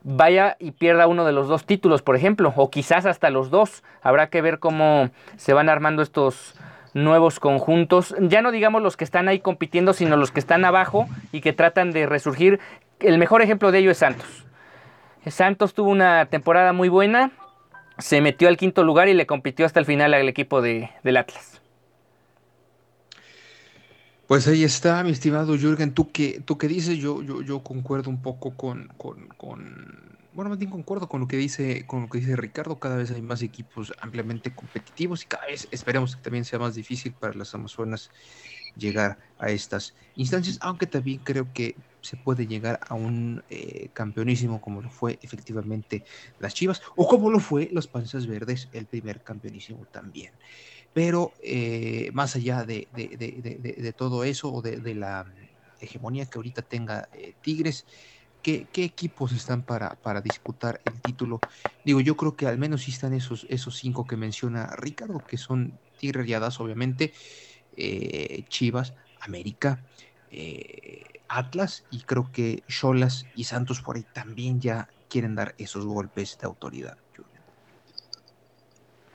vaya y pierda uno de los dos títulos, por ejemplo, o quizás hasta los dos. Habrá que ver cómo se van armando estos nuevos conjuntos, ya no digamos los que están ahí compitiendo, sino los que están abajo y que tratan de resurgir. El mejor ejemplo de ello es Santos. Santos tuvo una temporada muy buena, se metió al quinto lugar y le compitió hasta el final al equipo de, del Atlas.
Pues ahí está, mi estimado Jürgen, tú que, tú que dices, yo, yo, yo concuerdo un poco con, con bueno, más bien concuerdo con lo que dice, con lo que dice Ricardo, cada vez hay más equipos ampliamente competitivos y cada vez esperemos que también sea más difícil para las Amazonas llegar a estas instancias, aunque también creo que se puede llegar a un eh, campeonísimo como lo fue efectivamente las Chivas o como lo fue los Panzas Verdes, el primer campeonísimo también. Pero eh, más allá de, todo eso o de, la hegemonía que ahorita tenga eh, Tigres, ¿Qué, equipos están para, para, disputar el título? Digo, yo creo que al menos sí están esos, esos cinco que menciona Ricardo, que son Tigre Riadas, obviamente, eh, Chivas, América, eh, Atlas, y creo que Cholas y Santos por ahí también ya quieren dar esos golpes de autoridad.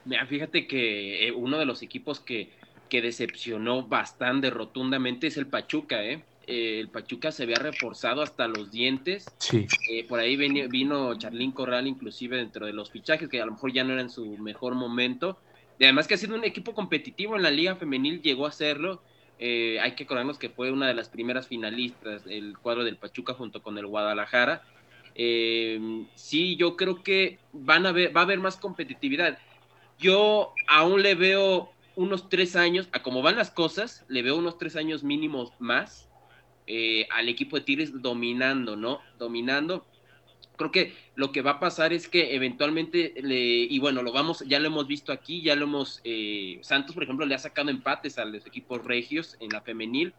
Mira, fíjate que eh, uno de los equipos que, que decepcionó bastante rotundamente es el Pachuca, ¿eh? El Pachuca se había reforzado hasta los dientes.
Sí.
Eh, por ahí vino, vino Charlín Corral, inclusive dentro de los fichajes, que a lo mejor ya no era en su mejor momento. Y además que ha sido un equipo competitivo en la Liga Femenil, llegó a serlo. Eh, hay que acordarnos que fue una de las primeras finalistas, el cuadro del Pachuca junto con el Guadalajara. Eh, sí, yo creo que van a ver, va a haber más competitividad. Yo aún le veo unos tres años, a cómo van las cosas, le veo unos tres años mínimos más eh, al equipo de Tigres dominando, ¿no? Dominando. Creo que lo que va a pasar es que eventualmente, le, y bueno, lo vamos, ya lo hemos visto aquí, ya lo hemos, eh, Santos, por ejemplo, le ha sacado empates a los equipos regios en la femenil,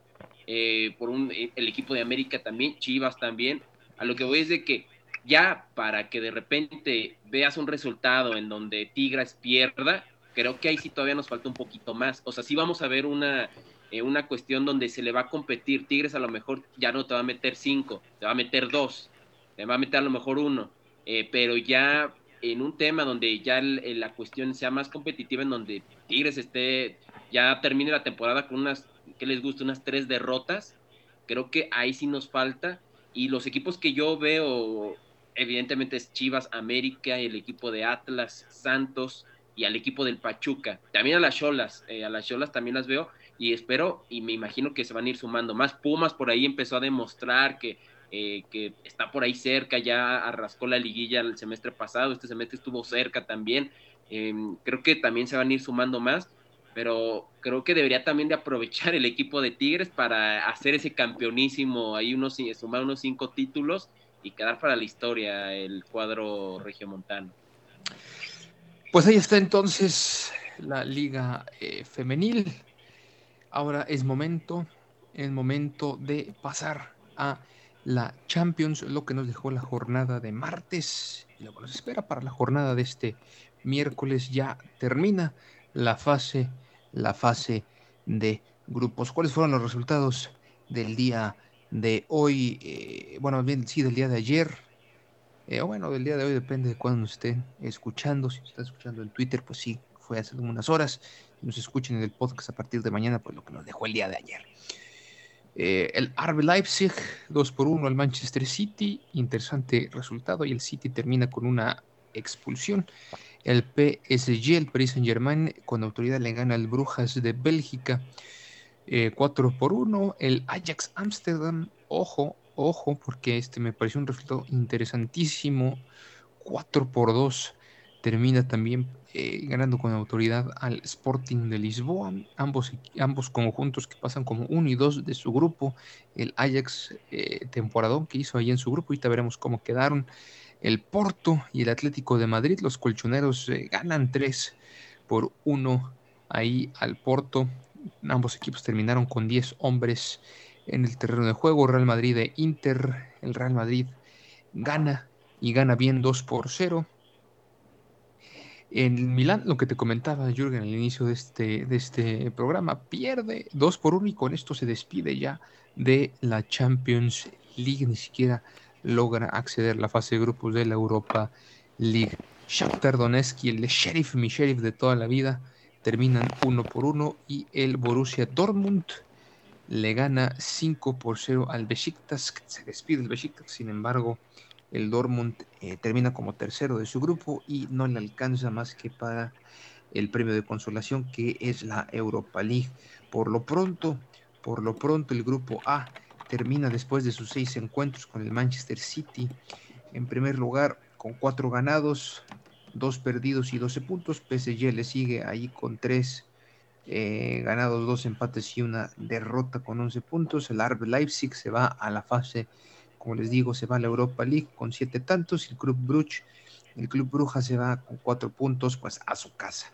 eh, por un, el equipo de América también, Chivas también. A lo que voy es de que ya para que de repente veas un resultado en donde Tigres pierda, creo que ahí sí todavía nos falta un poquito más. O sea, sí vamos a ver una, eh, una cuestión donde se le va a competir. Tigres a lo mejor ya no te va a meter cinco, te va a meter dos, te va a meter a lo mejor uno, eh, pero ya en un tema donde ya la cuestión sea más competitiva, en donde Tigres esté, ya termine la temporada con unas, que les gusta, unas tres derrotas, creo que ahí sí nos falta. Y los equipos que yo veo, evidentemente es Chivas, América, el equipo de Atlas, Santos y al equipo del Pachuca. También a las Cholas, eh, a las Cholas también las veo, y espero y me imagino que se van a ir sumando más. Pumas por ahí empezó a demostrar que, eh, que está por ahí cerca, ya arrascó la liguilla el semestre pasado, este semestre estuvo cerca también. Em, creo que también se van a ir sumando más, pero creo que debería también de aprovechar el equipo de Tigres para hacer ese campeonísimo, ahí unos, sumar unos cinco títulos y quedar para la historia el cuadro regiomontano.
Pues ahí está entonces la liga eh, femenil Ahora es momento, el momento de pasar a la Champions, lo que nos dejó la jornada de martes y lo que nos espera para la jornada de este miércoles. Ya termina la fase, la fase de grupos. ¿Cuáles fueron los resultados del día de hoy? Eh, bueno, bien, sí, del día de ayer. Eh, bueno, del día de hoy depende de cuándo estén escuchando. Si están escuchando en Twitter, pues sí, fue hace algunas horas nos escuchen en el podcast a partir de mañana, pues lo que nos dejó el día de ayer. Eh, el RB Leipzig 2 por 1 al Manchester City, interesante resultado y el City termina con una expulsión. El PSG, el Paris Saint Germain, con autoridad le gana al Brujas de Bélgica 4 eh, por 1. El Ajax Amsterdam, ojo, ojo, porque este me pareció un resultado interesantísimo 4 por 2 termina también eh, ganando con autoridad al Sporting de Lisboa. Ambos, ambos conjuntos que pasan como 1 y 2 de su grupo. El Ajax eh, temporadón que hizo ahí en su grupo. Ahorita veremos cómo quedaron. El Porto y el Atlético de Madrid. Los colchoneros eh, ganan 3 por 1 ahí al Porto. Ambos equipos terminaron con 10 hombres en el terreno de juego. Real Madrid e Inter. El Real Madrid gana y gana bien 2 por 0. En Milán, lo que te comentaba Jürgen al inicio de este, de este programa, pierde 2 por 1 y con esto se despide ya de la Champions League. Ni siquiera logra acceder a la fase de grupos de la Europa League. Shakhtar Donetsk y el Sheriff, mi Sheriff de toda la vida, terminan 1 por 1 y el Borussia Dortmund le gana 5 por 0 al Besiktas. Se despide el Besiktas, sin embargo, el Dortmund eh, termina como tercero de su grupo y no le alcanza más que para el premio de consolación que es la Europa League. Por lo pronto, por lo pronto el grupo A termina después de sus seis encuentros con el Manchester City en primer lugar con cuatro ganados, dos perdidos y 12 puntos. PSG le sigue ahí con tres eh, ganados, dos empates y una derrota con 11 puntos. El RB Leipzig se va a la fase como les digo, se va a la Europa League con siete tantos. El Club Bruch, el Club Bruja se va con cuatro puntos, pues a su casa.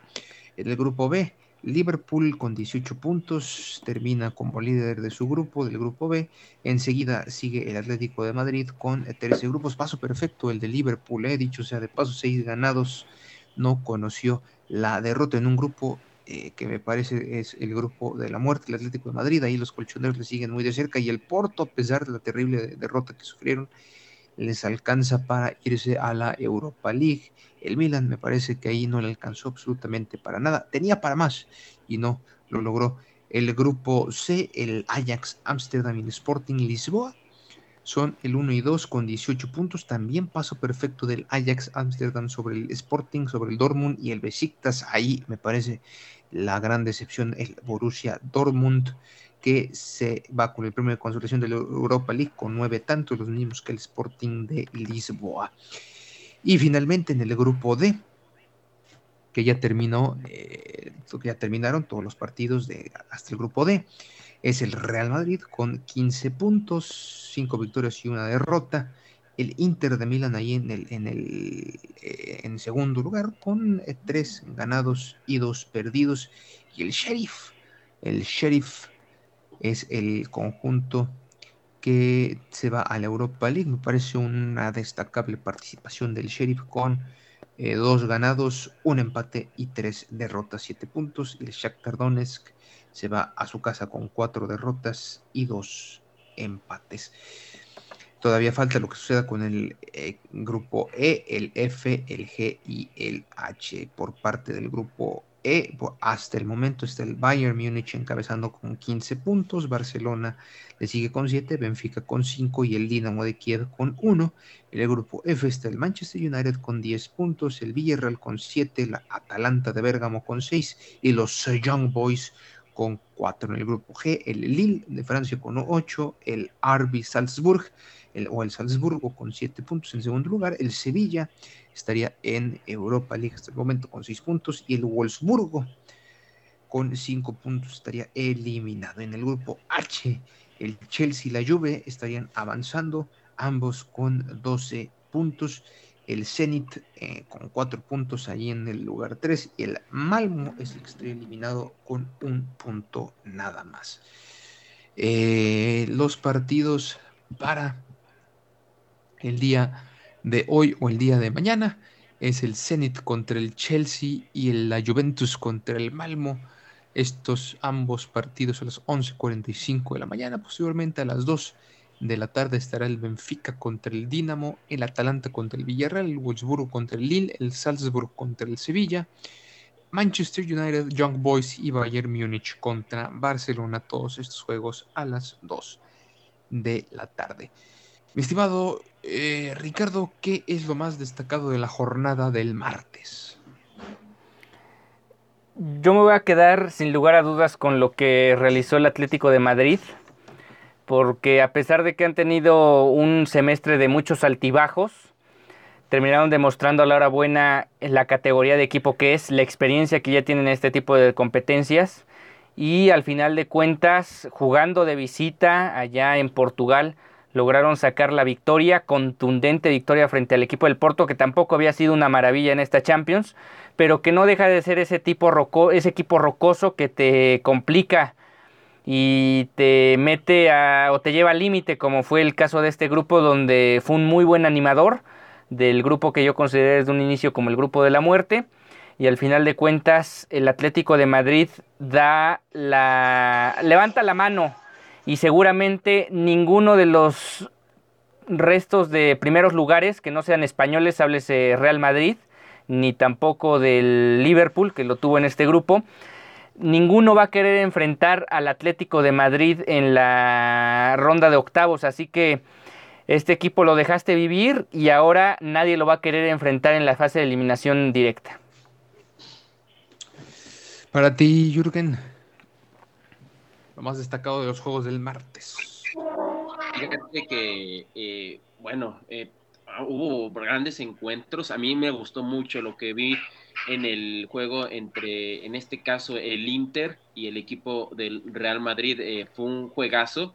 En el grupo B, Liverpool con 18 puntos termina como líder de su grupo, del grupo B. Enseguida sigue el Atlético de Madrid con 13 grupos. Paso perfecto el de Liverpool, he eh, dicho sea de paso, seis ganados. No conoció la derrota en un grupo eh, que me parece es el grupo de la muerte, el Atlético de Madrid, ahí los colchoneros le siguen muy de cerca y el Porto, a pesar de la terrible derrota que sufrieron, les alcanza para irse a la Europa League. El Milan me parece que ahí no le alcanzó absolutamente para nada, tenía para más y no lo logró. El grupo C, el Ajax Amsterdam y el Sporting Lisboa, son el 1 y 2 con 18 puntos. También paso perfecto del Ajax Amsterdam sobre el Sporting, sobre el Dortmund y el Besiktas. Ahí me parece la gran decepción el Borussia Dortmund, que se va con el premio de consolación de la Europa League con nueve tantos, los mismos que el Sporting de Lisboa. Y finalmente en el grupo D, que ya terminó, eh, que ya terminaron todos los partidos de hasta el grupo D, es el Real Madrid con 15 puntos, 5 victorias y una derrota el Inter de Milán ahí en el, en el eh, en segundo lugar con eh, tres ganados y dos perdidos. Y el Sheriff el Sheriff es el conjunto que se va a la Europa League. Me parece una destacable participación del Sheriff con eh, dos ganados un empate y tres derrotas siete puntos. El Shakhtar Donetsk se va a su casa con cuatro derrotas y dos empates Todavía falta lo que suceda con el eh, grupo E, el F, el G y el H. Por parte del grupo E, hasta el momento está el Bayern Múnich encabezando con 15 puntos, Barcelona le sigue con 7, Benfica con 5 y el Dinamo de Kiev con 1. En el grupo F está el Manchester United con 10 puntos, el Villarreal con 7, la Atalanta de Bérgamo con 6 y los Young Boys con 4. En el grupo G, el Lille de Francia con 8, el RB Salzburg o el Salzburgo con 7 puntos en segundo lugar. El Sevilla estaría en Europa League hasta el momento con 6 puntos y el Wolfsburgo con 5 puntos estaría eliminado. En el grupo H, el Chelsea y la Juve estarían avanzando, ambos con 12 puntos. El Zenit eh, con 4 puntos ahí en el lugar 3 y el Malmo es el que estaría eliminado con un punto nada más. Eh, los partidos para el día de hoy o el día de mañana es el Zenit contra el Chelsea y la Juventus contra el Malmo. Estos ambos partidos a las 11.45 de la mañana. Posiblemente a las 2 de la tarde estará el Benfica contra el Dinamo, el Atalanta contra el Villarreal, el Wolfsburgo contra el Lille, el Salzburg contra el Sevilla, Manchester United, Young Boys y Bayern Múnich contra Barcelona. Todos estos juegos a las 2 de la tarde. Mi estimado eh, Ricardo, ¿qué es lo más destacado de la jornada del martes?
Yo me voy a quedar sin lugar a dudas con lo que realizó el Atlético de Madrid, porque a pesar de que han tenido un semestre de muchos altibajos, terminaron demostrando a la hora buena la categoría de equipo que es, la experiencia que ya tienen en este tipo de competencias y al final de cuentas, jugando de visita allá en Portugal, lograron sacar la victoria, contundente victoria frente al equipo del Porto, que tampoco había sido una maravilla en esta Champions, pero que no deja de ser ese tipo roco, ese equipo rocoso que te complica y te mete a, o te lleva al límite, como fue el caso de este grupo, donde fue un muy buen animador del grupo que yo consideré desde un inicio como el grupo de la muerte. Y al final de cuentas, el Atlético de Madrid da la. levanta la mano y seguramente ninguno de los restos de primeros lugares que no sean españoles, háblese Real Madrid, ni tampoco del Liverpool, que lo tuvo en este grupo, ninguno va a querer enfrentar al Atlético de Madrid en la ronda de octavos, así que este equipo lo dejaste vivir y ahora nadie lo va a querer enfrentar en la fase de eliminación directa.
Para ti, Jürgen lo más destacado de los juegos del martes.
Fíjate que, eh, bueno, eh, hubo grandes encuentros. A mí me gustó mucho lo que vi en el juego entre, en este caso, el Inter y el equipo del Real Madrid. Eh, fue un juegazo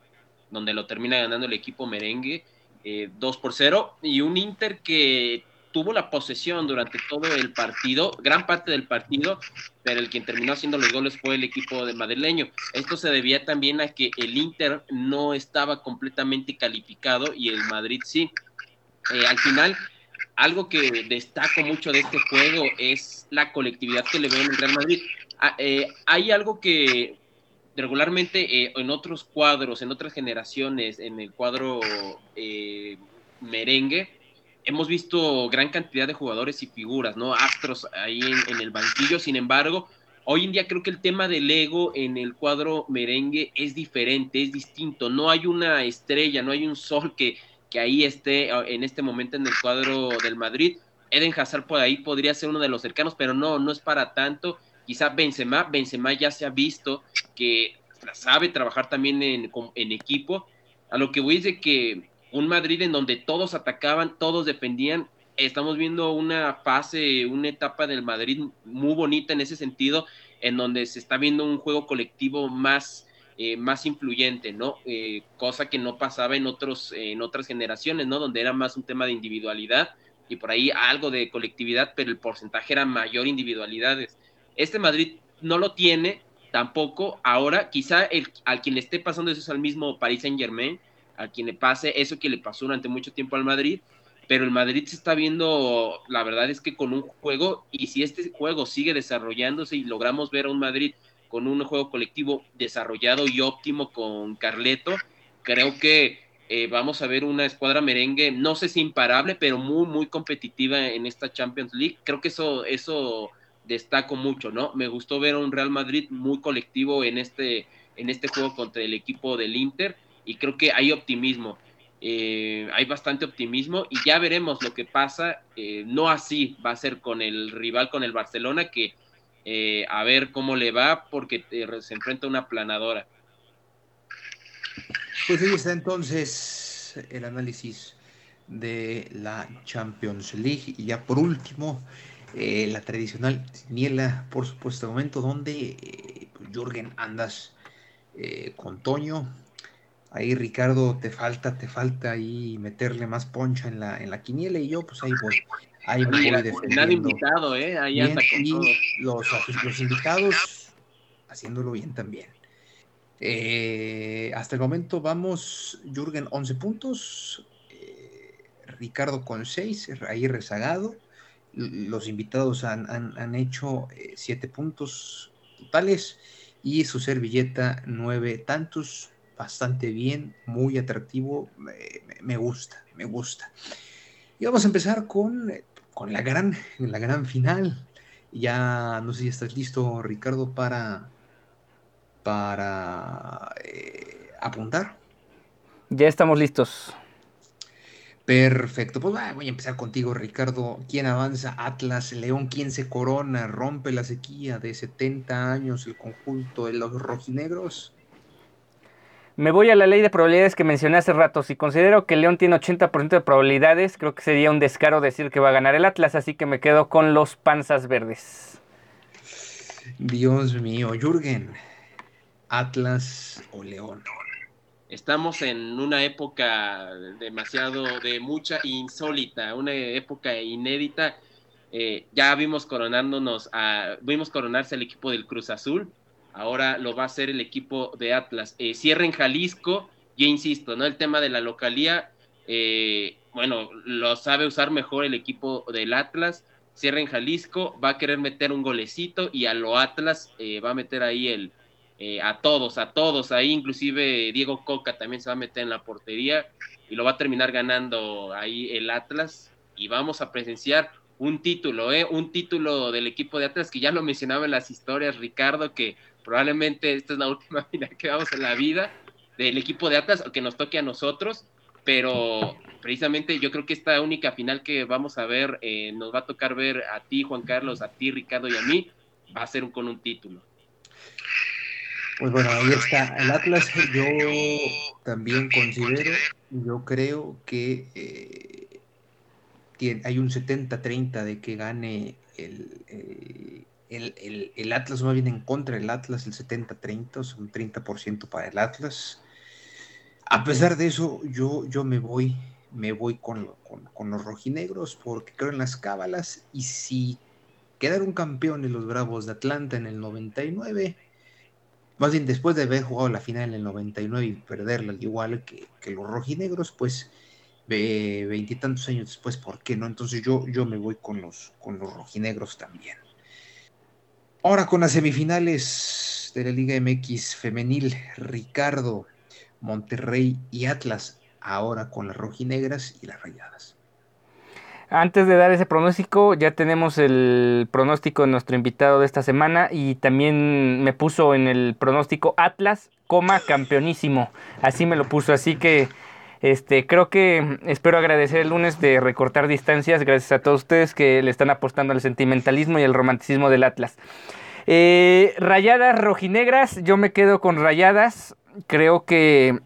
donde lo termina ganando el equipo merengue 2 por 0 y un Inter que tuvo la posesión durante todo el partido, gran parte del partido, pero el quien terminó haciendo los goles fue el equipo de madrileño. Esto se debía también a que el Inter no estaba completamente calificado y el Madrid sí. Eh, al final, algo que destaco mucho de este juego es la colectividad que le veo en el Real Madrid. Ah, eh, hay algo que regularmente eh, en otros cuadros, en otras generaciones, en el cuadro merengue, hemos visto gran cantidad de jugadores y figuras, ¿no? Astros ahí en, el banquillo, sin embargo, hoy en día creo que el tema del ego en el cuadro merengue es diferente, es distinto, no hay una estrella, no hay un sol que, que ahí esté ah, en este momento en el cuadro del Madrid. Eden Hazard por ahí podría ser uno de los cercanos, pero no, no es para tanto. Quizá Benzema, Benzema ya se ha visto que sabe trabajar también en, en equipo. A lo que voy es de que un Madrid en donde todos atacaban, todos defendían. Estamos viendo una fase, una etapa del Madrid muy bonita en ese sentido, en donde se está viendo un juego colectivo más, eh, más influyente, ¿no? Eh, cosa que no pasaba en, otros, en otras generaciones, ¿no? Donde era más un tema de individualidad y por ahí algo de colectividad, pero el porcentaje era mayor individualidades. Este Madrid no lo tiene tampoco. Ahora, quizá el, al quien le esté pasando eso es al mismo Paris Saint Germain, a quien le pase eso que le pasó durante mucho tiempo al Madrid, pero el Madrid se está viendo, la verdad es que con un juego, y si este juego sigue desarrollándose y logramos ver a un Madrid con un juego colectivo desarrollado y óptimo con Carleto, creo que eh, vamos a ver una escuadra merengue, no sé si imparable, pero muy, muy competitiva en esta Champions League. Creo que eso, eso destaco mucho, ¿no? Me gustó ver a un Real Madrid muy colectivo en este, en este juego contra el equipo del Inter y creo que hay optimismo. Eh, hay bastante optimismo y ya veremos lo que pasa. Eh, no así va a ser con el rival, con el Barcelona, que eh, a ver cómo le va porque se enfrenta a una planadora.
Pues ahí está entonces el análisis de la Champions League. Y ya por último, la tradicional niela, por supuesto, momento donde Jürgen andas con Toño Ahí Ricardo, te falta, te falta ahí meterle más poncha en la, en la quiniela y yo pues ahí voy. Ahí voy
defendiendo. invitado, ¿eh? Ahí
anda con y Los, los invitados haciéndolo bien también. Eh, hasta el momento vamos, Jürgen 11 puntos, eh, Ricardo con 6, ahí rezagado. Los invitados han, han, han hecho 7 eh, puntos totales y su servilleta 9 tantos bastante bien, muy atractivo, me, gusta, me gusta. Y vamos a empezar con, con la, gran, la gran final. Ya no sé si estás listo, Ricardo, para, para eh, apuntar.
Ya estamos listos.
Perfecto, pues voy a empezar contigo, Ricardo. ¿Quién avanza? Atlas, León, ¿quién se corona? ¿Rompe la sequía de 70 años el conjunto de los rojinegros?
Me voy a la ley de probabilidades que mencioné hace rato. Si considero que León tiene 80% de probabilidades, creo que sería un descaro decir que va a ganar el Atlas, así que me quedo con los panzas verdes.
Dios mío, Jürgen, Atlas o León.
Estamos en una época demasiado de mucha insólita, una época inédita. Eh, ya vimos coronándonos a, vimos coronarse al equipo del Cruz Azul ahora lo va a hacer el equipo de Atlas. Eh, cierra en Jalisco, yo insisto, ¿no? El tema de la localía, eh, bueno, lo sabe usar mejor el equipo del Atlas. Cierra en Jalisco, va a querer meter un golecito y a lo Atlas eh, va a meter ahí el, a todos, a todos, ahí inclusive Diego Coca también se va a meter en la portería y lo va a terminar ganando ahí el Atlas y vamos a presenciar un título, ¿eh? un título del equipo de Atlas que ya lo mencionaba en las historias Ricardo, que probablemente esta es la última final que vamos en la vida del equipo de Atlas, que nos toque a nosotros, pero precisamente yo creo que esta única final que vamos a ver, eh, nos va a tocar ver a ti, Juan Carlos, a ti, Ricardo y a mí, va a ser con un título.
Pues bueno, ahí está. El Atlas yo también considero, yo creo que eh, hay un 70-30 de que gane el, el, Atlas va bien en contra del Atlas, el 70-30, o sea, un 30% para el Atlas. A pesar de eso, yo, yo me voy, me voy con, los rojinegros porque creo en las cábalas y si quedaron campeones los Bravos de Atlanta en el 99, más bien después de haber jugado la final en el 99 y perderla al igual que, los rojinegros, pues veintitantos años después, ¿por qué no? Entonces yo, yo me voy con los, con los rojinegros también. Ahora con las semifinales de la Liga MX femenil, Ricardo, Monterrey y Atlas, ahora con las rojinegras y las rayadas.
Antes de dar ese pronóstico, ya tenemos el pronóstico de nuestro invitado de esta semana y también me puso en el pronóstico Atlas, coma campeonísimo. Así me lo puso, así que este, creo que espero agradecer el lunes de recortar distancias, gracias a todos ustedes que le están apostando al sentimentalismo y al romanticismo del Atlas. Eh, rayadas rojinegras, yo me quedo con rayadas. Creo que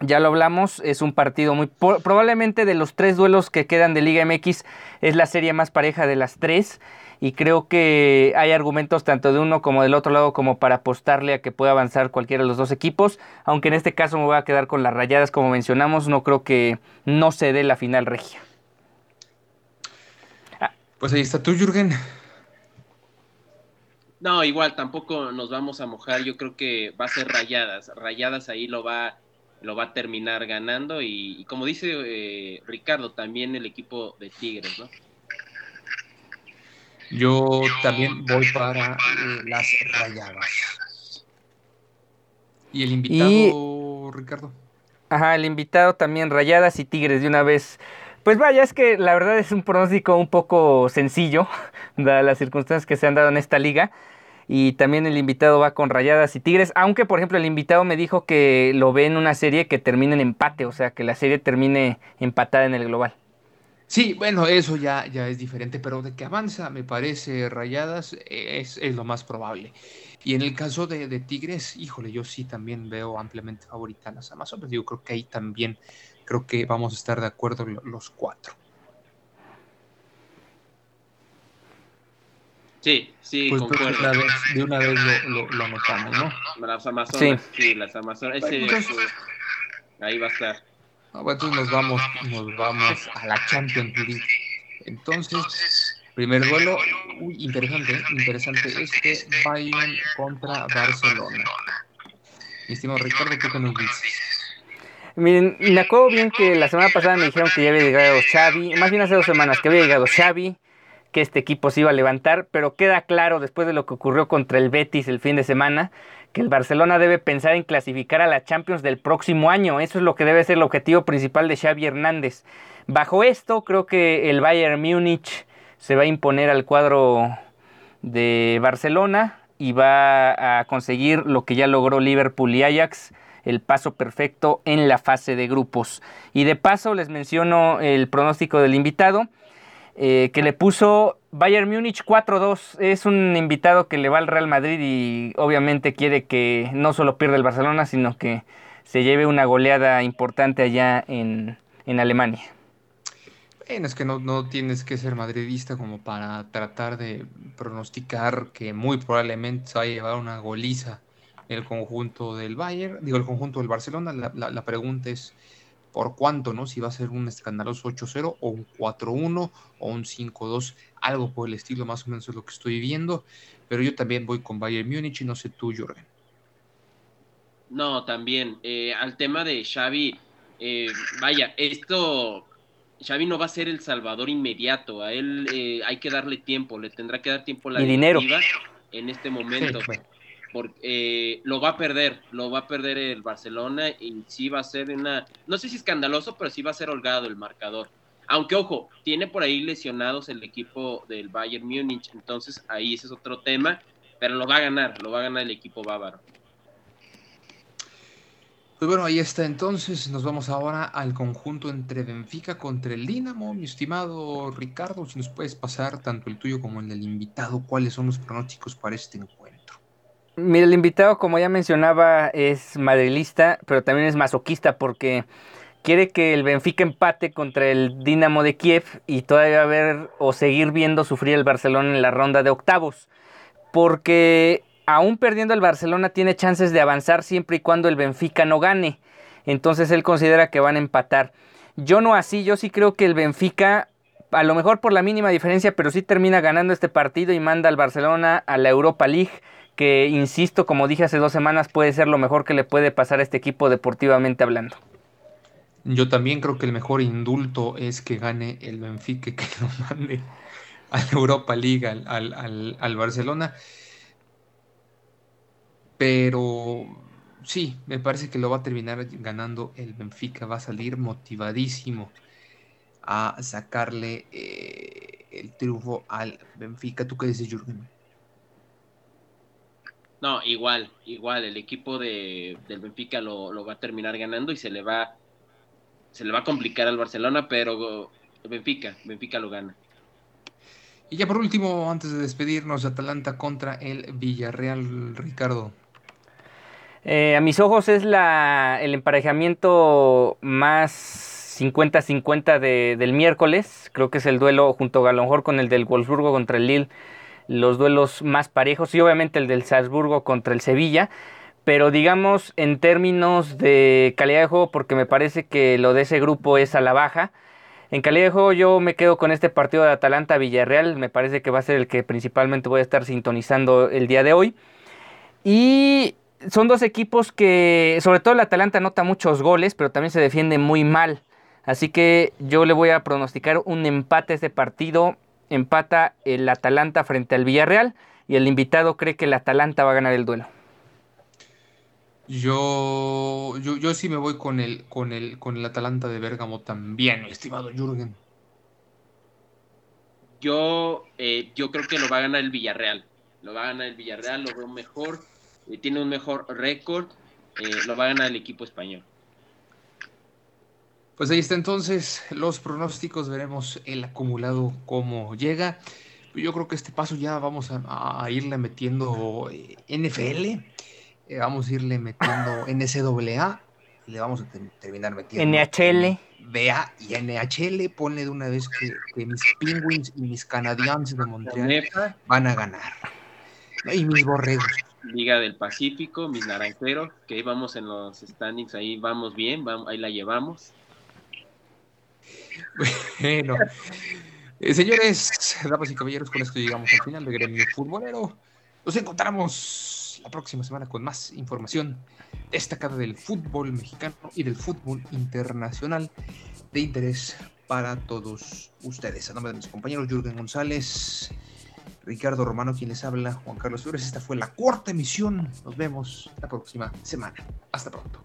ya lo hablamos, es un partido muy... Probablemente de los tres duelos que quedan de Liga MX es la serie más pareja de las tres y creo que hay argumentos tanto de uno como del otro lado como para apostarle a que pueda avanzar cualquiera de los dos equipos, aunque en este caso me voy a quedar con las rayadas como mencionamos, no creo que no se dé la final regia.
Pues ahí está tú, Jürgen.
No, igual tampoco nos vamos a mojar, yo creo que va a ser rayadas, rayadas ahí lo va lo va a terminar ganando y, como dice eh, Ricardo, también el equipo de Tigres, ¿no?
Yo también voy para eh, las rayadas. ¿Y el invitado, Ricardo?
Ajá, el invitado también rayadas y Tigres de una vez. Pues vaya, es que la verdad es un pronóstico un poco sencillo, dadas las circunstancias que se han dado en esta liga. Y también el invitado va con Rayadas y Tigres, aunque por ejemplo el invitado me dijo que lo ve en una serie que termine en empate, o sea, que la serie termine empatada en el global.
Sí, bueno, eso ya, ya es diferente, pero de que avanza, me parece, Rayadas es, lo más probable. Y en el caso de, Tigres, híjole, yo sí también veo ampliamente favorita a las Amazonas. Yo creo que ahí también, creo que vamos a estar de acuerdo los cuatro.
Sí, sí, pues concuerdo.
de una vez lo, lo, anotamos, ¿no?
Las Amazonas, sí, las Amazonas. ahí va a estar.
Ah, bueno, entonces nos vamos, nos vamos a la Champions League. Entonces, primer duelo, uy, interesante, interesante, este Bayern contra Barcelona. Mi estimado Ricardo, ¿tú qué nos dices?
Miren, me acuerdo bien que la semana pasada me dijeron que ya había llegado Xavi, más bien hace dos semanas que había llegado Xavi, que este equipo se iba a levantar, pero queda claro después de lo que ocurrió contra el Betis el fin de semana, que el Barcelona debe pensar en clasificar a la Champions del próximo año. Eso es lo que debe ser el objetivo principal de Xavi Hernández. Bajo esto, creo que el Bayern Múnich se va a imponer al cuadro de Barcelona y va a conseguir lo que ya logró Liverpool y Ajax, el paso perfecto en la fase de grupos. Y de paso les menciono el pronóstico del invitado. Eh, que le puso Bayern Múnich 4-2. Es un invitado que le va al Real Madrid y obviamente quiere que no solo pierda el Barcelona, sino que se lleve una goleada importante allá en, en Alemania.
Bueno, es que no, no, tienes que ser madridista como para tratar de pronosticar que muy probablemente se va a llevar una goliza el conjunto del Bayern, digo el conjunto del Barcelona. La, la pregunta es por cuánto, ¿no? Si va a ser un escandaloso 8-0 o un 4-1 o un 5-2, algo por el estilo, más o menos es lo que estoy viendo. Pero yo también voy con Bayern Múnich y no sé tú, Jorgen.
No, también. Eh, al tema de Xavi, eh, vaya, esto, Xavi no va a ser el salvador inmediato. A él eh, hay que darle tiempo, le tendrá que dar tiempo la
y dinero
en este momento. Porque lo va a perder, lo va a perder el Barcelona y sí va a ser una, no sé si escandaloso, pero sí va a ser holgado el marcador. Aunque ojo, tiene por ahí lesionados el equipo del Bayern Múnich, entonces ahí ese es otro tema, pero lo va a ganar, lo va a ganar el equipo bávaro.
Pues bueno, ahí está entonces. Nos vamos ahora al conjunto entre Benfica contra el Dinamo. Mi estimado Ricardo, si nos puedes pasar tanto el tuyo como el del invitado, ¿cuáles son los pronósticos para este encuentro?
Mira, el invitado, como ya mencionaba, es madrilista, pero también es masoquista porque quiere que el Benfica empate contra el Dinamo de Kiev y todavía ver o seguir viendo sufrir el Barcelona en la ronda de octavos. Porque aún perdiendo el Barcelona tiene chances de avanzar siempre y cuando el Benfica no gane. Entonces él considera que van a empatar. Yo no así, yo sí creo que el Benfica, a lo mejor por la mínima diferencia, pero sí termina ganando este partido y manda al Barcelona a la Europa League, que insisto, como dije hace dos semanas, puede ser lo mejor que le puede pasar a este equipo deportivamente hablando.
Yo también creo que el mejor indulto es que gane el Benfica, que lo mande a la Europa League al, al, al Barcelona. Pero sí, me parece que lo va a terminar ganando el Benfica. Va a salir motivadísimo a sacarle eh, el triunfo al Benfica. ¿Tú qué dices, Jürgen?
No, igual, igual. El equipo de, del Benfica lo, lo, va a terminar ganando y se le va, se le va a complicar al Barcelona, pero Benfica, Benfica lo gana.
Y ya por último, antes de despedirnos, Atalanta contra el Villarreal, Ricardo.
Eh, a mis ojos es la, el emparejamiento más 50-50 de, del miércoles. Creo que es el duelo junto a lo mejor con el del Wolfsburgo contra el Lille, los duelos más parejos y obviamente el del Salzburgo contra el Sevilla. Pero digamos en términos de calidad de juego, porque me parece que lo de ese grupo es a la baja. En calidad de juego yo me quedo con este partido de Atalanta-Villarreal. Me parece que va a ser el que principalmente voy a estar sintonizando el día de hoy. Y son dos equipos que, sobre todo el Atalanta anota muchos goles, pero también se defiende muy mal. Así que yo le voy a pronosticar un empate a este partido. Empata el Atalanta frente al Villarreal y el invitado cree que el Atalanta va a ganar el duelo.
Yo, yo, yo sí me voy con el, con el, con el Atalanta de Bérgamo también, estimado Jürgen.
Yo, eh, yo creo que lo va a ganar el Villarreal. Lo va a ganar el Villarreal, lo veo mejor tiene un mejor récord, eh, lo va a ganar el equipo español.
Pues ahí está entonces los pronósticos, veremos el acumulado cómo llega. Yo creo que este paso ya vamos a, irle metiendo eh, NFL, eh, vamos a irle metiendo NCAA y le vamos a terminar metiendo
NHL.
BA y NHL. Ponle de una vez que, que mis Penguins y mis Canadiens de Montreal van a ganar. Y mis borregos.
Liga del Pacífico, mis naranjeros, que ahí vamos en los standings, ahí vamos bien, vamos, ahí la llevamos.
Bueno, eh, señores, damas y caballeros, con esto llegamos al final de Gremio Futbolero. Nos encontramos la próxima semana con más información destacada del fútbol mexicano y del fútbol internacional de interés para todos ustedes. A nombre de mis compañeros Jürgen González, Ricardo Romano, quien les habla, Juan Carlos Flores. Esta fue la cuarta emisión. Nos vemos la próxima semana. Hasta pronto.